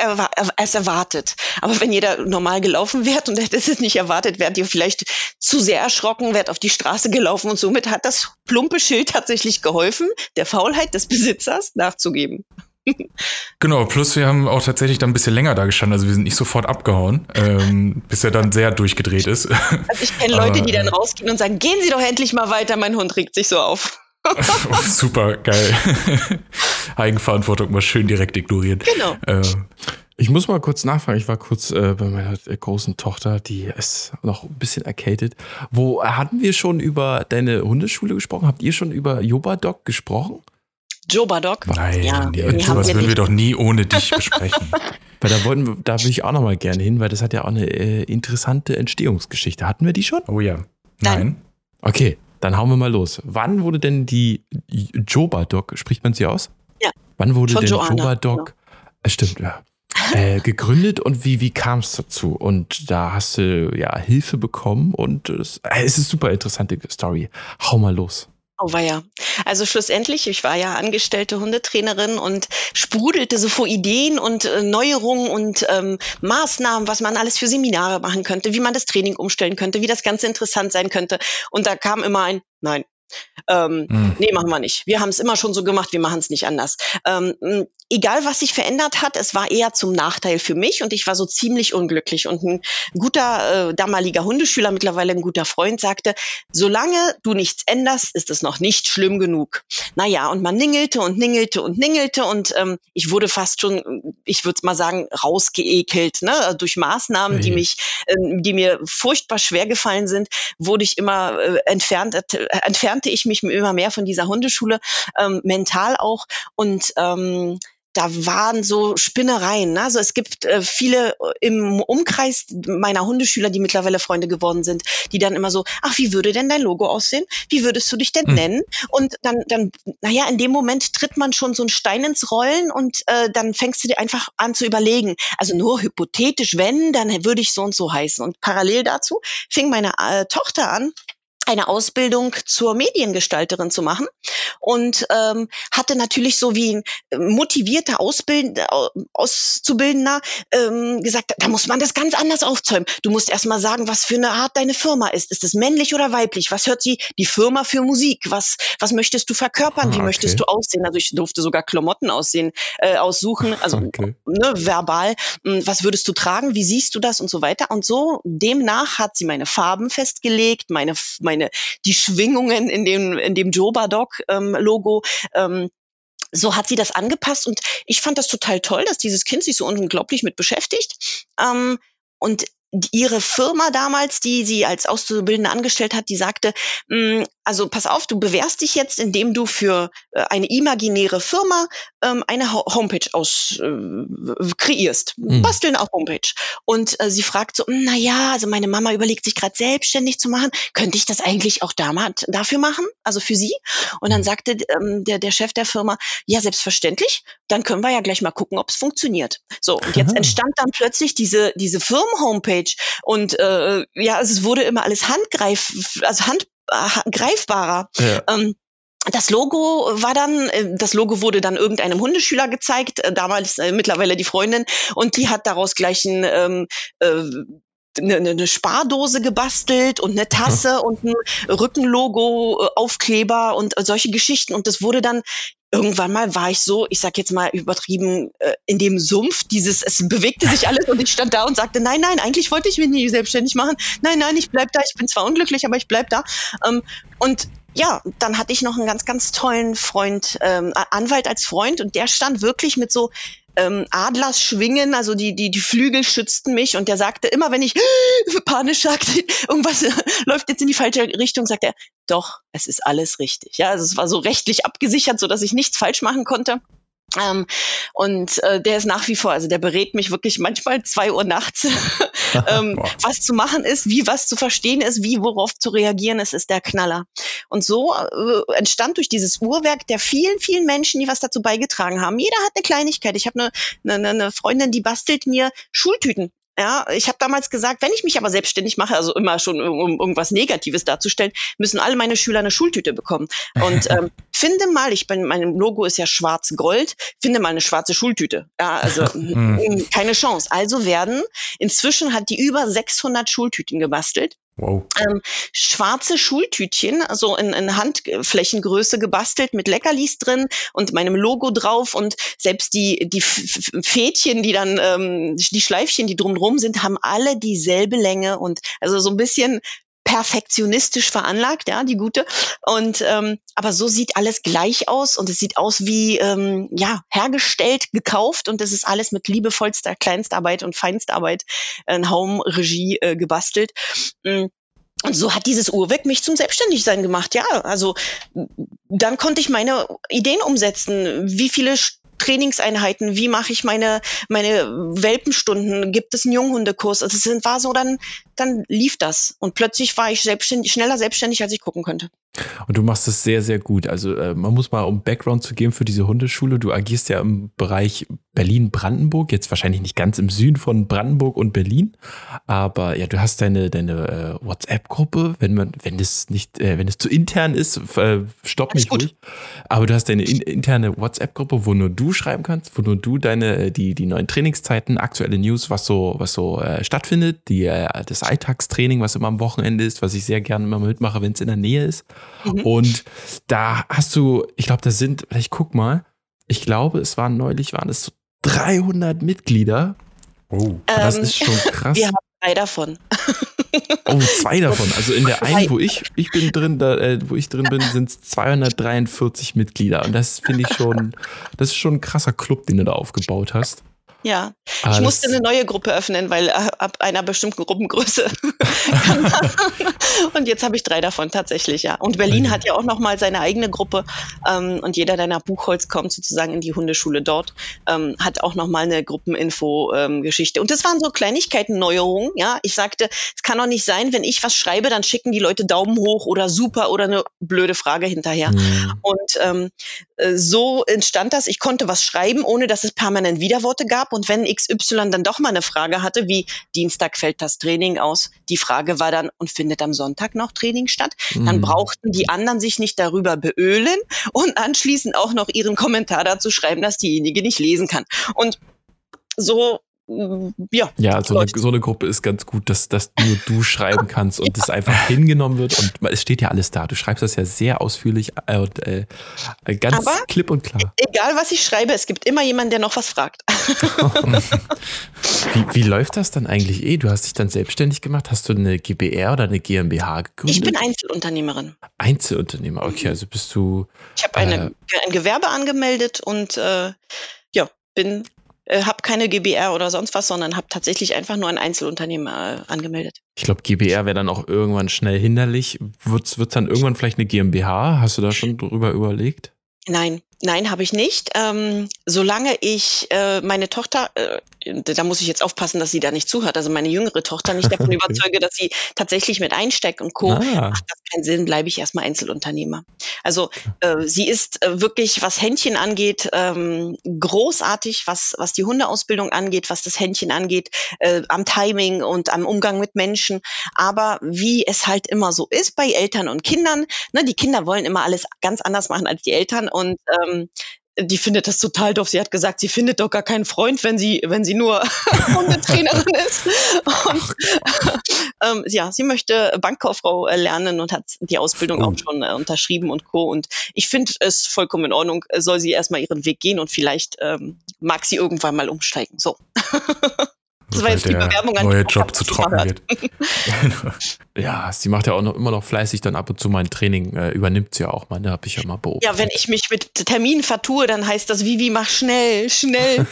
D: es erwartet. Aber wenn jeder normal gelaufen wäre und hätte es nicht erwartet, wärt ihr vielleicht zu sehr erschrocken, wärt auf die Straße gelaufen und somit hat das plumpe Schild tatsächlich geholfen, der Faulheit des Besitzers nachzugeben.
B: Genau, plus wir haben auch tatsächlich dann ein bisschen länger da gestanden, also wir sind nicht sofort abgehauen, ähm, bis er dann sehr durchgedreht ist.
D: Also ich kenne Leute, die dann rausgehen und sagen, gehen Sie doch endlich mal weiter, mein Hund regt sich so auf.
B: oh, super, geil. Eigenverantwortung mal schön direkt ignorieren.
D: Genau. Äh,
A: ich muss mal kurz nachfragen. Ich war kurz äh, bei meiner äh, großen Tochter, die ist noch ein bisschen erkältet. Wo hatten wir schon über deine Hundeschule gesprochen? Habt ihr schon über Yoba-Dog gesprochen?
D: Joe Baddock.
B: Nein, ja, sowas würden wir doch nie ohne dich besprechen.
A: weil da wollten, da würde ich auch noch mal gerne hin, weil das hat ja auch eine äh, interessante Entstehungsgeschichte. Hatten wir die schon?
B: Oh ja. Nein. Nein.
A: Okay, dann hauen wir mal los. Wann wurde denn die Joba Dog, spricht man sie aus?
D: Ja.
A: Wann wurde denn Joba Dog, ja. äh, stimmt, ja, äh, gegründet und wie, wie kam es dazu? Und da hast du ja Hilfe bekommen und es, äh, es ist eine super interessante Story. Hau mal los.
D: Oh ja. Also schlussendlich, ich war ja angestellte Hundetrainerin und sprudelte so vor Ideen und äh, Neuerungen und ähm, Maßnahmen, was man alles für Seminare machen könnte, wie man das Training umstellen könnte, wie das Ganze interessant sein könnte. Und da kam immer ein Nein. Ähm, mhm. Nee, machen wir nicht. Wir haben es immer schon so gemacht, wir machen es nicht anders. Ähm, egal, was sich verändert hat, es war eher zum Nachteil für mich und ich war so ziemlich unglücklich. Und ein guter äh, damaliger Hundeschüler, mittlerweile ein guter Freund, sagte, solange du nichts änderst, ist es noch nicht schlimm genug. Naja, und man ningelte und ningelte und ningelte und ähm, ich wurde fast schon, ich würde mal sagen, rausgeekelt, ne? durch Maßnahmen, okay. die mich, äh, die mir furchtbar schwer gefallen sind, wurde ich immer äh, entfernt, äh, entfernte ich mich immer mehr von dieser Hundeschule, ähm, mental auch und ähm, da waren so Spinnereien. Ne? Also es gibt äh, viele äh, im Umkreis meiner Hundeschüler, die mittlerweile Freunde geworden sind, die dann immer so, ach, wie würde denn dein Logo aussehen? Wie würdest du dich denn hm. nennen? Und dann, dann, naja, in dem Moment tritt man schon so ein Stein ins Rollen und äh, dann fängst du dir einfach an zu überlegen. Also nur hypothetisch, wenn, dann würde ich so und so heißen. Und parallel dazu fing meine äh, Tochter an, eine Ausbildung zur Mediengestalterin zu machen und ähm, hatte natürlich so wie ein äh, motivierter Ausbild Auszubildender ähm, gesagt, da muss man das ganz anders aufzäumen. Du musst erstmal sagen, was für eine Art deine Firma ist. Ist es männlich oder weiblich? Was hört sie die Firma für Musik? Was, was möchtest du verkörpern? Wie ah, okay. möchtest du aussehen? Also ich durfte sogar Klamotten aussehen, äh, aussuchen, also okay. ne, verbal. Hm, was würdest du tragen? Wie siehst du das und so weiter? Und so demnach hat sie meine Farben festgelegt, meine, meine meine, die Schwingungen in dem, in dem Joba-Dog-Logo. Ähm, so hat sie das angepasst und ich fand das total toll, dass dieses Kind sich so unglaublich mit beschäftigt. Ähm, und ihre Firma damals, die sie als Auszubildende angestellt hat, die sagte, mm, also pass auf, du bewehrst dich jetzt, indem du für äh, eine imaginäre Firma ähm, eine Homepage aus äh, kreierst. Mhm. Basteln auf Homepage. Und äh, sie fragt so, na ja, also meine Mama überlegt sich gerade selbstständig zu machen. Könnte ich das eigentlich auch damals dafür machen? Also für sie? Und dann hm. sagte ähm, der, der Chef der Firma, ja, selbstverständlich. Dann können wir ja gleich mal gucken, ob es funktioniert. So, und jetzt entstand dann plötzlich diese, diese Firmen-Homepage. Und äh, ja, es wurde immer alles handgreif, also hand greifbarer. Ja. Ähm, das Logo war dann, äh, das Logo wurde dann irgendeinem Hundeschüler gezeigt, äh, damals äh, mittlerweile die Freundin, und die hat daraus gleich ein ähm, äh, eine, eine Spardose gebastelt und eine Tasse und ein Rückenlogo, Aufkleber und solche Geschichten. Und das wurde dann irgendwann mal war ich so, ich sag jetzt mal übertrieben, äh, in dem Sumpf, dieses, es bewegte sich alles und ich stand da und sagte, nein, nein, eigentlich wollte ich mich nie selbstständig machen. Nein, nein, ich bleib da, ich bin zwar unglücklich, aber ich bleib da. Ähm, und ja, dann hatte ich noch einen ganz, ganz tollen Freund, ähm, Anwalt als Freund und der stand wirklich mit so ähm, Adlersschwingen, also die, die, die Flügel schützten mich und der sagte immer, wenn ich panisch sagte, irgendwas läuft jetzt in die falsche Richtung, sagt er, doch, es ist alles richtig. Ja, also es war so rechtlich abgesichert, so dass ich nichts falsch machen konnte. Ähm, und äh, der ist nach wie vor, also der berät mich wirklich manchmal zwei Uhr nachts, ähm, was zu machen ist, wie was zu verstehen ist, wie worauf zu reagieren ist, ist der Knaller. Und so äh, entstand durch dieses Uhrwerk der vielen, vielen Menschen, die was dazu beigetragen haben. Jeder hat eine Kleinigkeit. Ich habe eine, eine, eine Freundin, die bastelt mir Schultüten ja, ich habe damals gesagt, wenn ich mich aber selbstständig mache, also immer schon um irgendwas Negatives darzustellen, müssen alle meine Schüler eine Schultüte bekommen. Und ähm, finde mal, ich bin, mein Logo ist ja schwarz-gold, finde mal eine schwarze Schultüte. Ja, also hm. keine Chance. Also werden, inzwischen hat die über 600 Schultüten gebastelt. Wow. Ähm, schwarze Schultütchen, also in, in Handflächengröße gebastelt mit Leckerlis drin und meinem Logo drauf und selbst die, die Fädchen, die dann, ähm, die Schleifchen, die drumherum sind, haben alle dieselbe Länge und also so ein bisschen perfektionistisch veranlagt, ja, die gute. Und ähm, aber so sieht alles gleich aus und es sieht aus wie ähm, ja hergestellt, gekauft und es ist alles mit liebevollster Kleinstarbeit und Feinstarbeit in Home-Regie äh, gebastelt. Mm. Und so hat dieses Uhrwerk mich zum Selbstständigsein gemacht. Ja, also dann konnte ich meine Ideen umsetzen. Wie viele Trainingseinheiten, wie mache ich meine, meine Welpenstunden, gibt es einen Junghundekurs? Also es war so, dann, dann lief das. Und plötzlich war ich selbstständig, schneller selbstständig, als ich gucken könnte.
A: Und du machst es sehr, sehr gut. Also äh, man muss mal, um Background zu geben für diese Hundeschule, du agierst ja im Bereich Berlin-Brandenburg, jetzt wahrscheinlich nicht ganz im Süden von Brandenburg und Berlin, aber ja, du hast deine, deine äh, WhatsApp-Gruppe, wenn man, wenn es nicht, äh, wenn es zu intern ist, äh, stopp mich ruhig. Aber du hast deine in, interne WhatsApp-Gruppe, wo nur du schreiben kannst, wo nur du deine, äh, die, die neuen Trainingszeiten, aktuelle News, was so, was so äh, stattfindet, die, das Alltagstraining, was immer am Wochenende ist, was ich sehr gerne immer mitmache, wenn es in der Nähe ist. Mhm. Und da hast du, ich glaube, das sind, ich guck mal, ich glaube, es waren neulich, waren es so 300 Mitglieder. Oh, das ähm, ist schon krass.
D: Wir haben zwei davon.
A: Oh, zwei davon. Also in der einen, wo ich, ich bin drin, da, äh, wo ich drin bin, sind es 243 Mitglieder. Und das finde ich schon, das ist schon ein krasser Club, den du da aufgebaut hast.
D: Ja, ah, ich musste eine neue Gruppe öffnen, weil äh, ab einer bestimmten Gruppengröße. und jetzt habe ich drei davon tatsächlich, ja. Und Berlin hat ja auch noch mal seine eigene Gruppe ähm, und jeder, der nach Buchholz kommt, sozusagen in die Hundeschule dort, ähm, hat auch noch mal eine Gruppeninfo-Geschichte. Ähm, und das waren so Kleinigkeiten, Neuerungen. Ja, ich sagte, es kann doch nicht sein, wenn ich was schreibe, dann schicken die Leute Daumen hoch oder super oder eine blöde Frage hinterher. Mhm. Und ähm, äh, so entstand das. Ich konnte was schreiben, ohne dass es permanent Widerworte gab und wenn XY dann doch mal eine Frage hatte, wie Dienstag fällt das Training aus, die Frage war dann, und findet am Sonntag noch Training statt? Mhm. Dann brauchten die anderen sich nicht darüber beölen und anschließend auch noch ihren Kommentar dazu schreiben, dass diejenige nicht lesen kann. Und so ja.
A: Ja, so eine, so eine, Gruppe ist ganz gut, dass, dass nur du schreiben kannst und es einfach hingenommen wird. Und es steht ja alles da. Du schreibst das ja sehr ausführlich äh, und äh, ganz Aber klipp und klar.
D: Egal, was ich schreibe, es gibt immer jemanden, der noch was fragt.
A: wie, wie läuft das dann eigentlich eh? Du hast dich dann selbstständig gemacht. Hast du eine GBR oder eine GmbH gegründet?
D: Ich bin Einzelunternehmerin.
A: Einzelunternehmer, okay. Also bist du.
D: Ich habe äh, ein Gewerbe angemeldet und äh, ja, bin äh, habe keine GBR oder sonst was, sondern habe tatsächlich einfach nur ein Einzelunternehmen äh, angemeldet.
A: Ich glaube, GBR wäre dann auch irgendwann schnell hinderlich. Wird es dann irgendwann vielleicht eine GmbH? Hast du da schon drüber überlegt?
D: Nein, nein, habe ich nicht. Ähm, solange ich äh, meine Tochter, äh, da muss ich jetzt aufpassen, dass sie da nicht zuhört, also meine jüngere Tochter nicht davon okay. überzeuge, dass sie tatsächlich mit einsteckt und Co. Ah. Macht das keinen Sinn, bleibe ich erstmal Einzelunternehmer. Also äh, sie ist äh, wirklich, was Händchen angeht, ähm, großartig, was, was die Hundeausbildung angeht, was das Händchen angeht, äh, am Timing und am Umgang mit Menschen. Aber wie es halt immer so ist bei Eltern und Kindern, ne, die Kinder wollen immer alles ganz anders machen als die Eltern und ähm, die findet das total doof. Sie hat gesagt, sie findet doch gar keinen Freund, wenn sie, wenn sie nur Hundetrainerin ist. Und ähm, ja, sie möchte Bankkauffrau äh, lernen und hat die Ausbildung oh. auch schon äh, unterschrieben und Co. Und ich finde es vollkommen in Ordnung, soll sie erstmal ihren Weg gehen und vielleicht ähm, mag sie irgendwann mal umsteigen. So.
B: Das war jetzt die Bewerbung an neue Job zu trocken wird.
A: ja, sie macht ja auch noch immer noch fleißig dann ab und zu mein Training, äh, übernimmt sie ja auch mal, ne, habe ich ja mal beobachtet.
D: Ja, wenn ich mich mit Terminen vertue, dann heißt das, Vivi, mach schnell, schnell.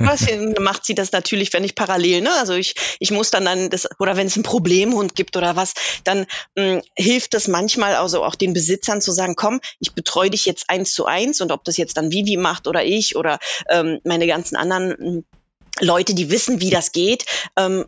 D: dann macht sie das natürlich, wenn ich parallel, ne, also ich, ich muss dann dann das, oder wenn es einen Problemhund gibt oder was, dann mh, hm, hilft es manchmal also auch den Besitzern zu sagen, komm, ich betreue dich jetzt eins zu eins und ob das jetzt dann Vivi macht oder ich oder ähm, meine ganzen anderen hm, Leute, die wissen, wie das geht. Ähm,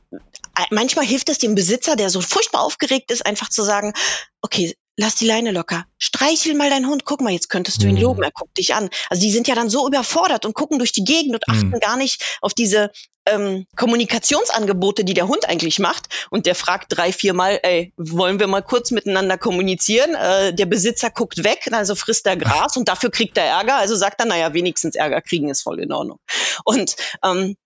D: manchmal hilft es dem Besitzer, der so furchtbar aufgeregt ist, einfach zu sagen, okay, lass die Leine locker. Streichel mal deinen Hund. Guck mal, jetzt könntest du ihn mhm. loben. Er guckt dich an. Also die sind ja dann so überfordert und gucken durch die Gegend und achten mhm. gar nicht auf diese ähm, Kommunikationsangebote, die der Hund eigentlich macht. Und der fragt drei, vier Mal, ey, wollen wir mal kurz miteinander kommunizieren? Äh, der Besitzer guckt weg, also frisst er Gras und dafür kriegt er Ärger. Also sagt er, naja, wenigstens Ärger kriegen ist voll in Ordnung. Und ähm,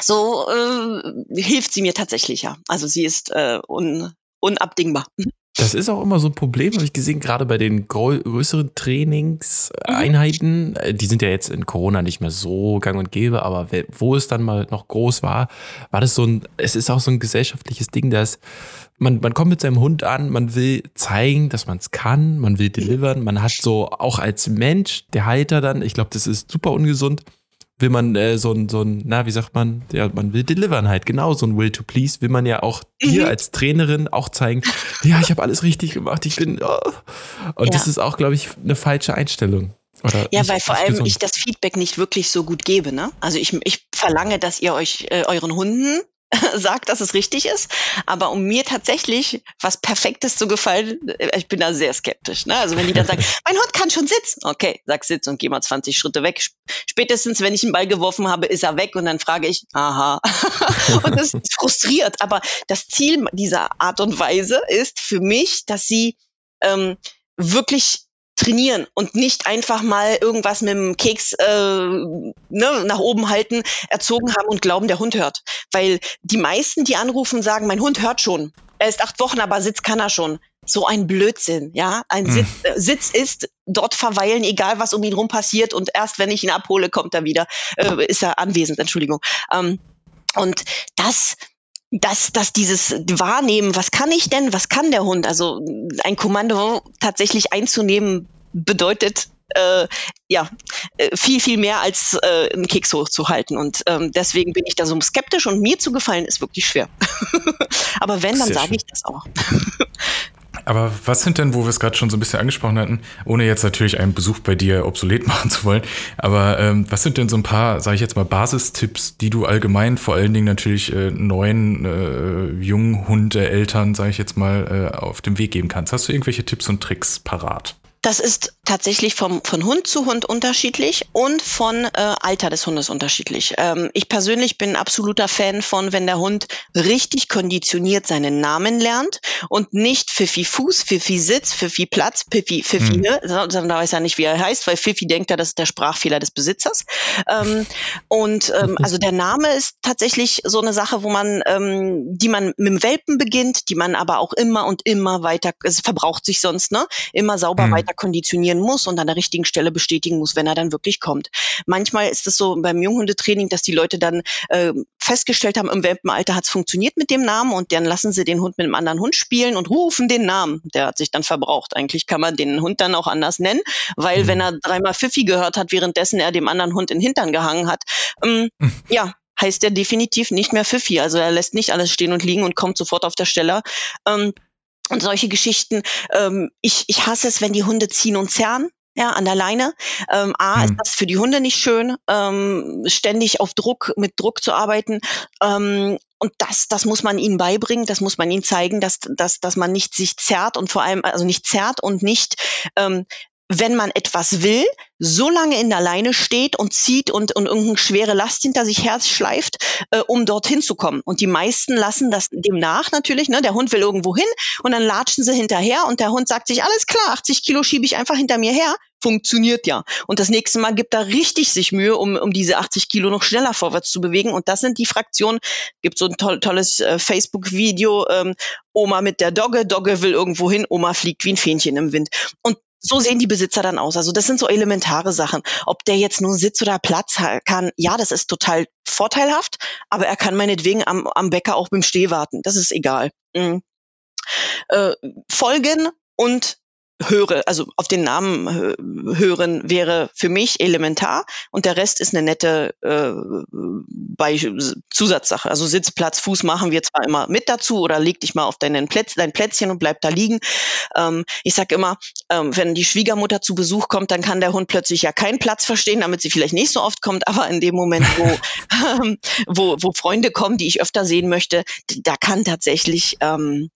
D: so äh, hilft sie mir tatsächlich ja. Also sie ist äh, un, unabdingbar.
A: Das ist auch immer so ein Problem, habe ich gesehen, gerade bei den größeren Trainingseinheiten. Mhm. Die sind ja jetzt in Corona nicht mehr so gang und gäbe, aber wo es dann mal noch groß war, war das so ein, es ist auch so ein gesellschaftliches Ding, dass man, man kommt mit seinem Hund an, man will zeigen, dass man es kann, man will delivern, man hat so auch als Mensch, der Halter dann, ich glaube, das ist super ungesund, will man äh, so ein, so ein, na, wie sagt man, ja, man will delivern halt, genau, so ein Will to Please will man ja auch mhm. dir als Trainerin auch zeigen, ja, ich habe alles richtig gemacht, ich bin, oh. und ja. das ist auch, glaube ich, eine falsche Einstellung.
D: Oder ja, weil vor allem gesund. ich das Feedback nicht wirklich so gut gebe. Ne? Also ich, ich verlange, dass ihr euch äh, euren Hunden sagt, dass es richtig ist. Aber um mir tatsächlich was Perfektes zu gefallen, äh, ich bin da sehr skeptisch. Ne? Also wenn die dann sagen, mein Hund kann schon sitzen. Okay, sag Sitz und geh mal 20 Schritte weg. Spätestens, wenn ich einen Ball geworfen habe, ist er weg und dann frage ich, aha. und das ist frustriert. Aber das Ziel dieser Art und Weise ist für mich, dass sie ähm, wirklich trainieren und nicht einfach mal irgendwas mit dem Keks äh, ne, nach oben halten, erzogen haben und glauben, der Hund hört. Weil die meisten, die anrufen, sagen, mein Hund hört schon. Er ist acht Wochen, aber Sitz kann er schon. So ein Blödsinn, ja. Ein mhm. Sitz, äh, Sitz ist dort verweilen, egal was um ihn rum passiert und erst wenn ich ihn abhole, kommt er wieder, äh, ist er anwesend, Entschuldigung. Ähm, und das dass, dass dieses Wahrnehmen, was kann ich denn, was kann der Hund, also ein Kommando tatsächlich einzunehmen, bedeutet äh, ja äh, viel, viel mehr als äh, einen Keks hochzuhalten. Und ähm, deswegen bin ich da so skeptisch und mir zu gefallen ist wirklich schwer. Aber wenn, dann sage ich das auch.
B: Aber was sind denn, wo wir es gerade schon so ein bisschen angesprochen hatten, ohne jetzt natürlich einen Besuch bei dir obsolet machen zu wollen, aber ähm, was sind denn so ein paar, sage ich jetzt mal, Basistipps, die du allgemein vor allen Dingen natürlich äh, neuen äh, jungen Hundeeltern, sage ich jetzt mal, äh, auf dem Weg geben kannst? Hast du irgendwelche Tipps und Tricks parat?
D: Das ist tatsächlich vom, von Hund zu Hund unterschiedlich und von äh, Alter des Hundes unterschiedlich. Ähm, ich persönlich bin absoluter Fan von, wenn der Hund richtig konditioniert seinen Namen lernt und nicht Pfiffi Fuß, Pfiffi Sitz, Pfiffi Platz, Pfiffi, Pfiffi, mhm. ne? sondern da weiß er nicht, wie er heißt, weil Pfiffi denkt ja, das ist der Sprachfehler des Besitzers. Ähm, und ähm, also der Name ist tatsächlich so eine Sache, wo man, ähm, die man mit dem Welpen beginnt, die man aber auch immer und immer weiter, es verbraucht sich sonst, ne? Immer sauber mhm. weiter weiter konditionieren muss und an der richtigen Stelle bestätigen muss, wenn er dann wirklich kommt. Manchmal ist es so beim Junghundetraining, dass die Leute dann äh, festgestellt haben, im Welpenalter hat es funktioniert mit dem Namen und dann lassen sie den Hund mit einem anderen Hund spielen und rufen den Namen. Der hat sich dann verbraucht. Eigentlich kann man den Hund dann auch anders nennen, weil mhm. wenn er dreimal Pfiffi gehört hat, währenddessen er dem anderen Hund in den Hintern gehangen hat, ähm, ja, heißt er definitiv nicht mehr Pfiffi. Also er lässt nicht alles stehen und liegen und kommt sofort auf der Stelle. Ähm, und solche Geschichten. Ähm, ich, ich hasse es, wenn die Hunde ziehen und zerren. Ja, an der Leine. Ähm, A, hm. ist das für die Hunde nicht schön, ähm, ständig auf Druck, mit Druck zu arbeiten. Ähm, und das, das muss man ihnen beibringen, das muss man ihnen zeigen, dass, dass, dass man nicht sich zerrt und vor allem, also nicht zerrt und nicht ähm, wenn man etwas will, so lange in der Leine steht und zieht und, und irgendeine schwere Last hinter sich herz schleift, äh, um dorthin zu kommen. Und die meisten lassen das dem nach natürlich. Ne? Der Hund will irgendwo hin und dann latschen sie hinterher und der Hund sagt sich, alles klar, 80 Kilo schiebe ich einfach hinter mir her. Funktioniert ja. Und das nächste Mal gibt er richtig sich Mühe, um, um diese 80 Kilo noch schneller vorwärts zu bewegen. Und das sind die Fraktionen. Gibt so ein toll, tolles äh, Facebook-Video. Ähm, Oma mit der Dogge, Dogge will irgendwo hin, Oma fliegt wie ein Fähnchen im Wind. Und so sehen die Besitzer dann aus. Also das sind so elementare Sachen. Ob der jetzt nur Sitz oder Platz kann, ja, das ist total vorteilhaft, aber er kann meinetwegen am, am Bäcker auch beim Steh warten. Das ist egal. Mhm. Äh, folgen und höre, also auf den Namen hören wäre für mich elementar und der Rest ist eine nette äh, bei Zusatzsache. Also Sitzplatz, Fuß machen wir zwar immer mit dazu oder leg dich mal auf deinen Plätz, dein Plätzchen und bleib da liegen. Ähm, ich sag immer, ähm, wenn die Schwiegermutter zu Besuch kommt, dann kann der Hund plötzlich ja keinen Platz verstehen, damit sie vielleicht nicht so oft kommt, aber in dem Moment, wo, ähm, wo, wo Freunde kommen, die ich öfter sehen möchte, da kann tatsächlich ähm,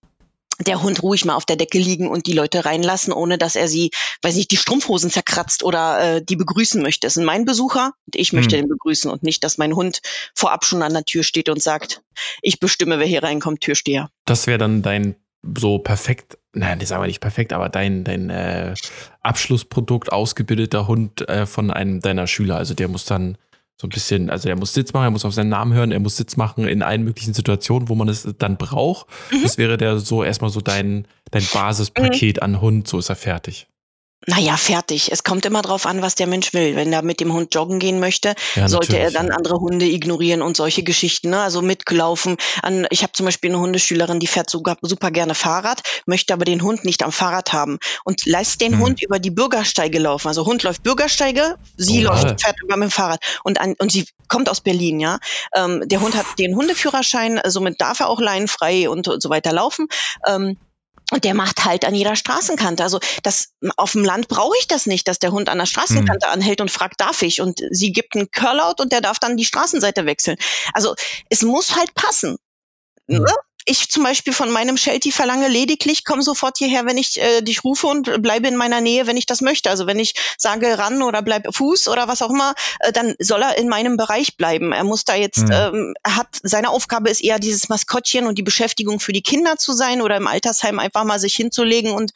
D: der Hund ruhig mal auf der Decke liegen und die Leute reinlassen, ohne dass er sie, weiß nicht, die Strumpfhosen zerkratzt oder äh, die begrüßen möchte. Das sind mein Besucher und ich möchte hm. den begrüßen und nicht, dass mein Hund vorab schon an der Tür steht und sagt, ich bestimme, wer hier reinkommt, Türsteher.
A: Das wäre dann dein so perfekt, nein, das sagen wir nicht perfekt, aber dein, dein äh, Abschlussprodukt, ausgebildeter Hund äh, von einem deiner Schüler. Also der muss dann so ein bisschen, also er muss Sitz machen, er muss auf seinen Namen hören, er muss Sitz machen in allen möglichen Situationen, wo man es dann braucht. Mhm. Das wäre der so erstmal so dein, dein Basispaket mhm. an Hund, so ist er fertig.
D: Naja, fertig. Es kommt immer drauf an, was der Mensch will. Wenn er mit dem Hund joggen gehen möchte, ja, sollte er dann andere Hunde ignorieren und solche Geschichten. Ne? Also mitgelaufen. An, ich habe zum Beispiel eine Hundeschülerin, die fährt sogar super gerne Fahrrad, möchte aber den Hund nicht am Fahrrad haben und lässt den hm. Hund über die Bürgersteige laufen. Also Hund läuft Bürgersteige, sie oh, läuft, fährt über mit dem Fahrrad und, an, und sie kommt aus Berlin. Ja, ähm, Der Hund hat den Hundeführerschein, somit darf er auch leinenfrei und, und so weiter laufen. Ähm, und der macht halt an jeder Straßenkante. Also das auf dem Land brauche ich das nicht, dass der Hund an der Straßenkante mhm. anhält und fragt, darf ich? Und sie gibt einen Curlout und der darf dann die Straßenseite wechseln. Also es muss halt passen. Mhm. Ich zum Beispiel von meinem Sheltie verlange lediglich, komm sofort hierher, wenn ich äh, dich rufe und bleibe in meiner Nähe, wenn ich das möchte. Also wenn ich sage ran oder bleib Fuß oder was auch immer, äh, dann soll er in meinem Bereich bleiben. Er muss da jetzt, mhm. ähm, er hat, seine Aufgabe ist eher dieses Maskottchen und die Beschäftigung für die Kinder zu sein oder im Altersheim einfach mal sich hinzulegen und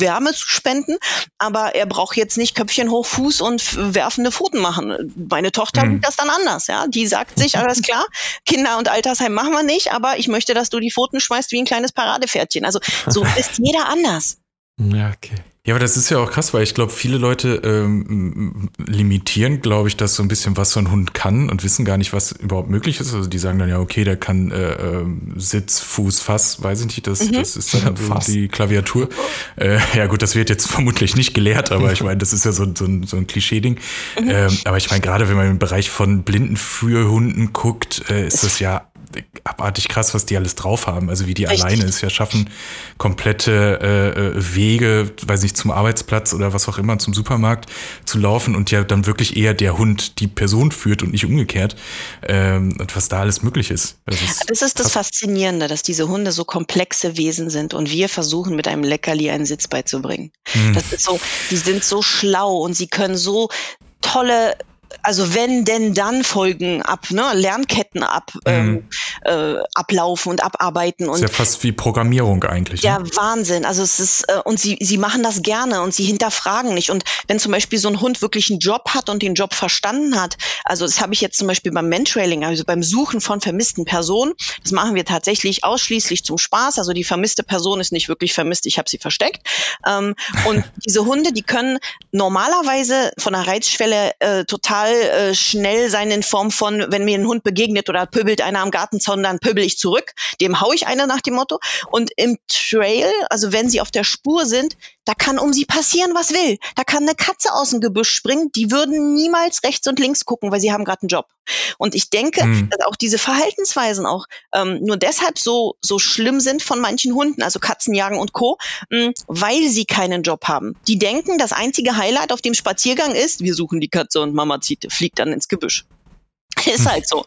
D: Wärme zu spenden, aber er braucht jetzt nicht Köpfchen hoch, Fuß und werfende Pfoten machen. Meine Tochter mhm. das dann anders, ja. Die sagt sich, alles klar, Kinder- und Altersheim machen wir nicht, aber ich möchte, dass du die Pfoten schmeißt wie ein kleines Paradepferdchen. Also so ist jeder anders.
B: Ja, okay. Ja, aber das ist ja auch krass, weil ich glaube, viele Leute ähm, limitieren, glaube ich, das so ein bisschen, was so ein Hund kann und wissen gar nicht, was überhaupt möglich ist. Also die sagen dann ja, okay, der kann äh, äh, Sitz, Fuß, Fass, weiß ich nicht, das, mhm. das ist dann so die Klaviatur. Äh, ja gut, das wird jetzt vermutlich nicht gelehrt, aber ich meine, das ist ja so, so ein, so ein Klischee-Ding. Mhm. Ähm, aber ich meine, gerade wenn man im Bereich von blinden Führhunden guckt, äh, ist das ja abartig krass, was die alles drauf haben. Also wie die Richtig. alleine es ja schaffen, komplette äh, äh, Wege, weiß nicht, zum Arbeitsplatz oder was auch immer, zum Supermarkt zu laufen und ja dann wirklich eher der Hund die Person führt und nicht umgekehrt. Ähm, und was da alles möglich ist.
D: Das ist, das, ist das Faszinierende, dass diese Hunde so komplexe Wesen sind und wir versuchen mit einem Leckerli einen Sitz beizubringen. Hm. Das ist so, die sind so schlau und sie können so tolle also wenn denn dann Folgen ab, ne, Lernketten ab, mhm. ähm, äh, ablaufen und abarbeiten. Und
B: ist ja fast wie Programmierung eigentlich.
D: Ja, ne? Wahnsinn. Also es ist, äh, und sie, sie machen das gerne und sie hinterfragen nicht. Und wenn zum Beispiel so ein Hund wirklich einen Job hat und den Job verstanden hat, also das habe ich jetzt zum Beispiel beim Mentrailing, also beim Suchen von vermissten Personen, das machen wir tatsächlich ausschließlich zum Spaß. Also die vermisste Person ist nicht wirklich vermisst, ich habe sie versteckt. Ähm, und diese Hunde, die können normalerweise von der Reizschwelle äh, total total äh, schnell sein in Form von, wenn mir ein Hund begegnet oder pöbelt einer am Gartenzaun, dann pöbel ich zurück. Dem hau ich eine nach dem Motto. Und im Trail, also wenn sie auf der Spur sind, da kann um sie passieren, was will. Da kann eine Katze aus dem Gebüsch springen. Die würden niemals rechts und links gucken, weil sie haben gerade einen Job. Und ich denke, mhm. dass auch diese Verhaltensweisen auch ähm, nur deshalb so so schlimm sind von manchen Hunden, also Katzenjagen und Co., mh, weil sie keinen Job haben. Die denken, das einzige Highlight auf dem Spaziergang ist, wir suchen die Katze und Mama zieht, fliegt dann ins Gebüsch. Ist halt so.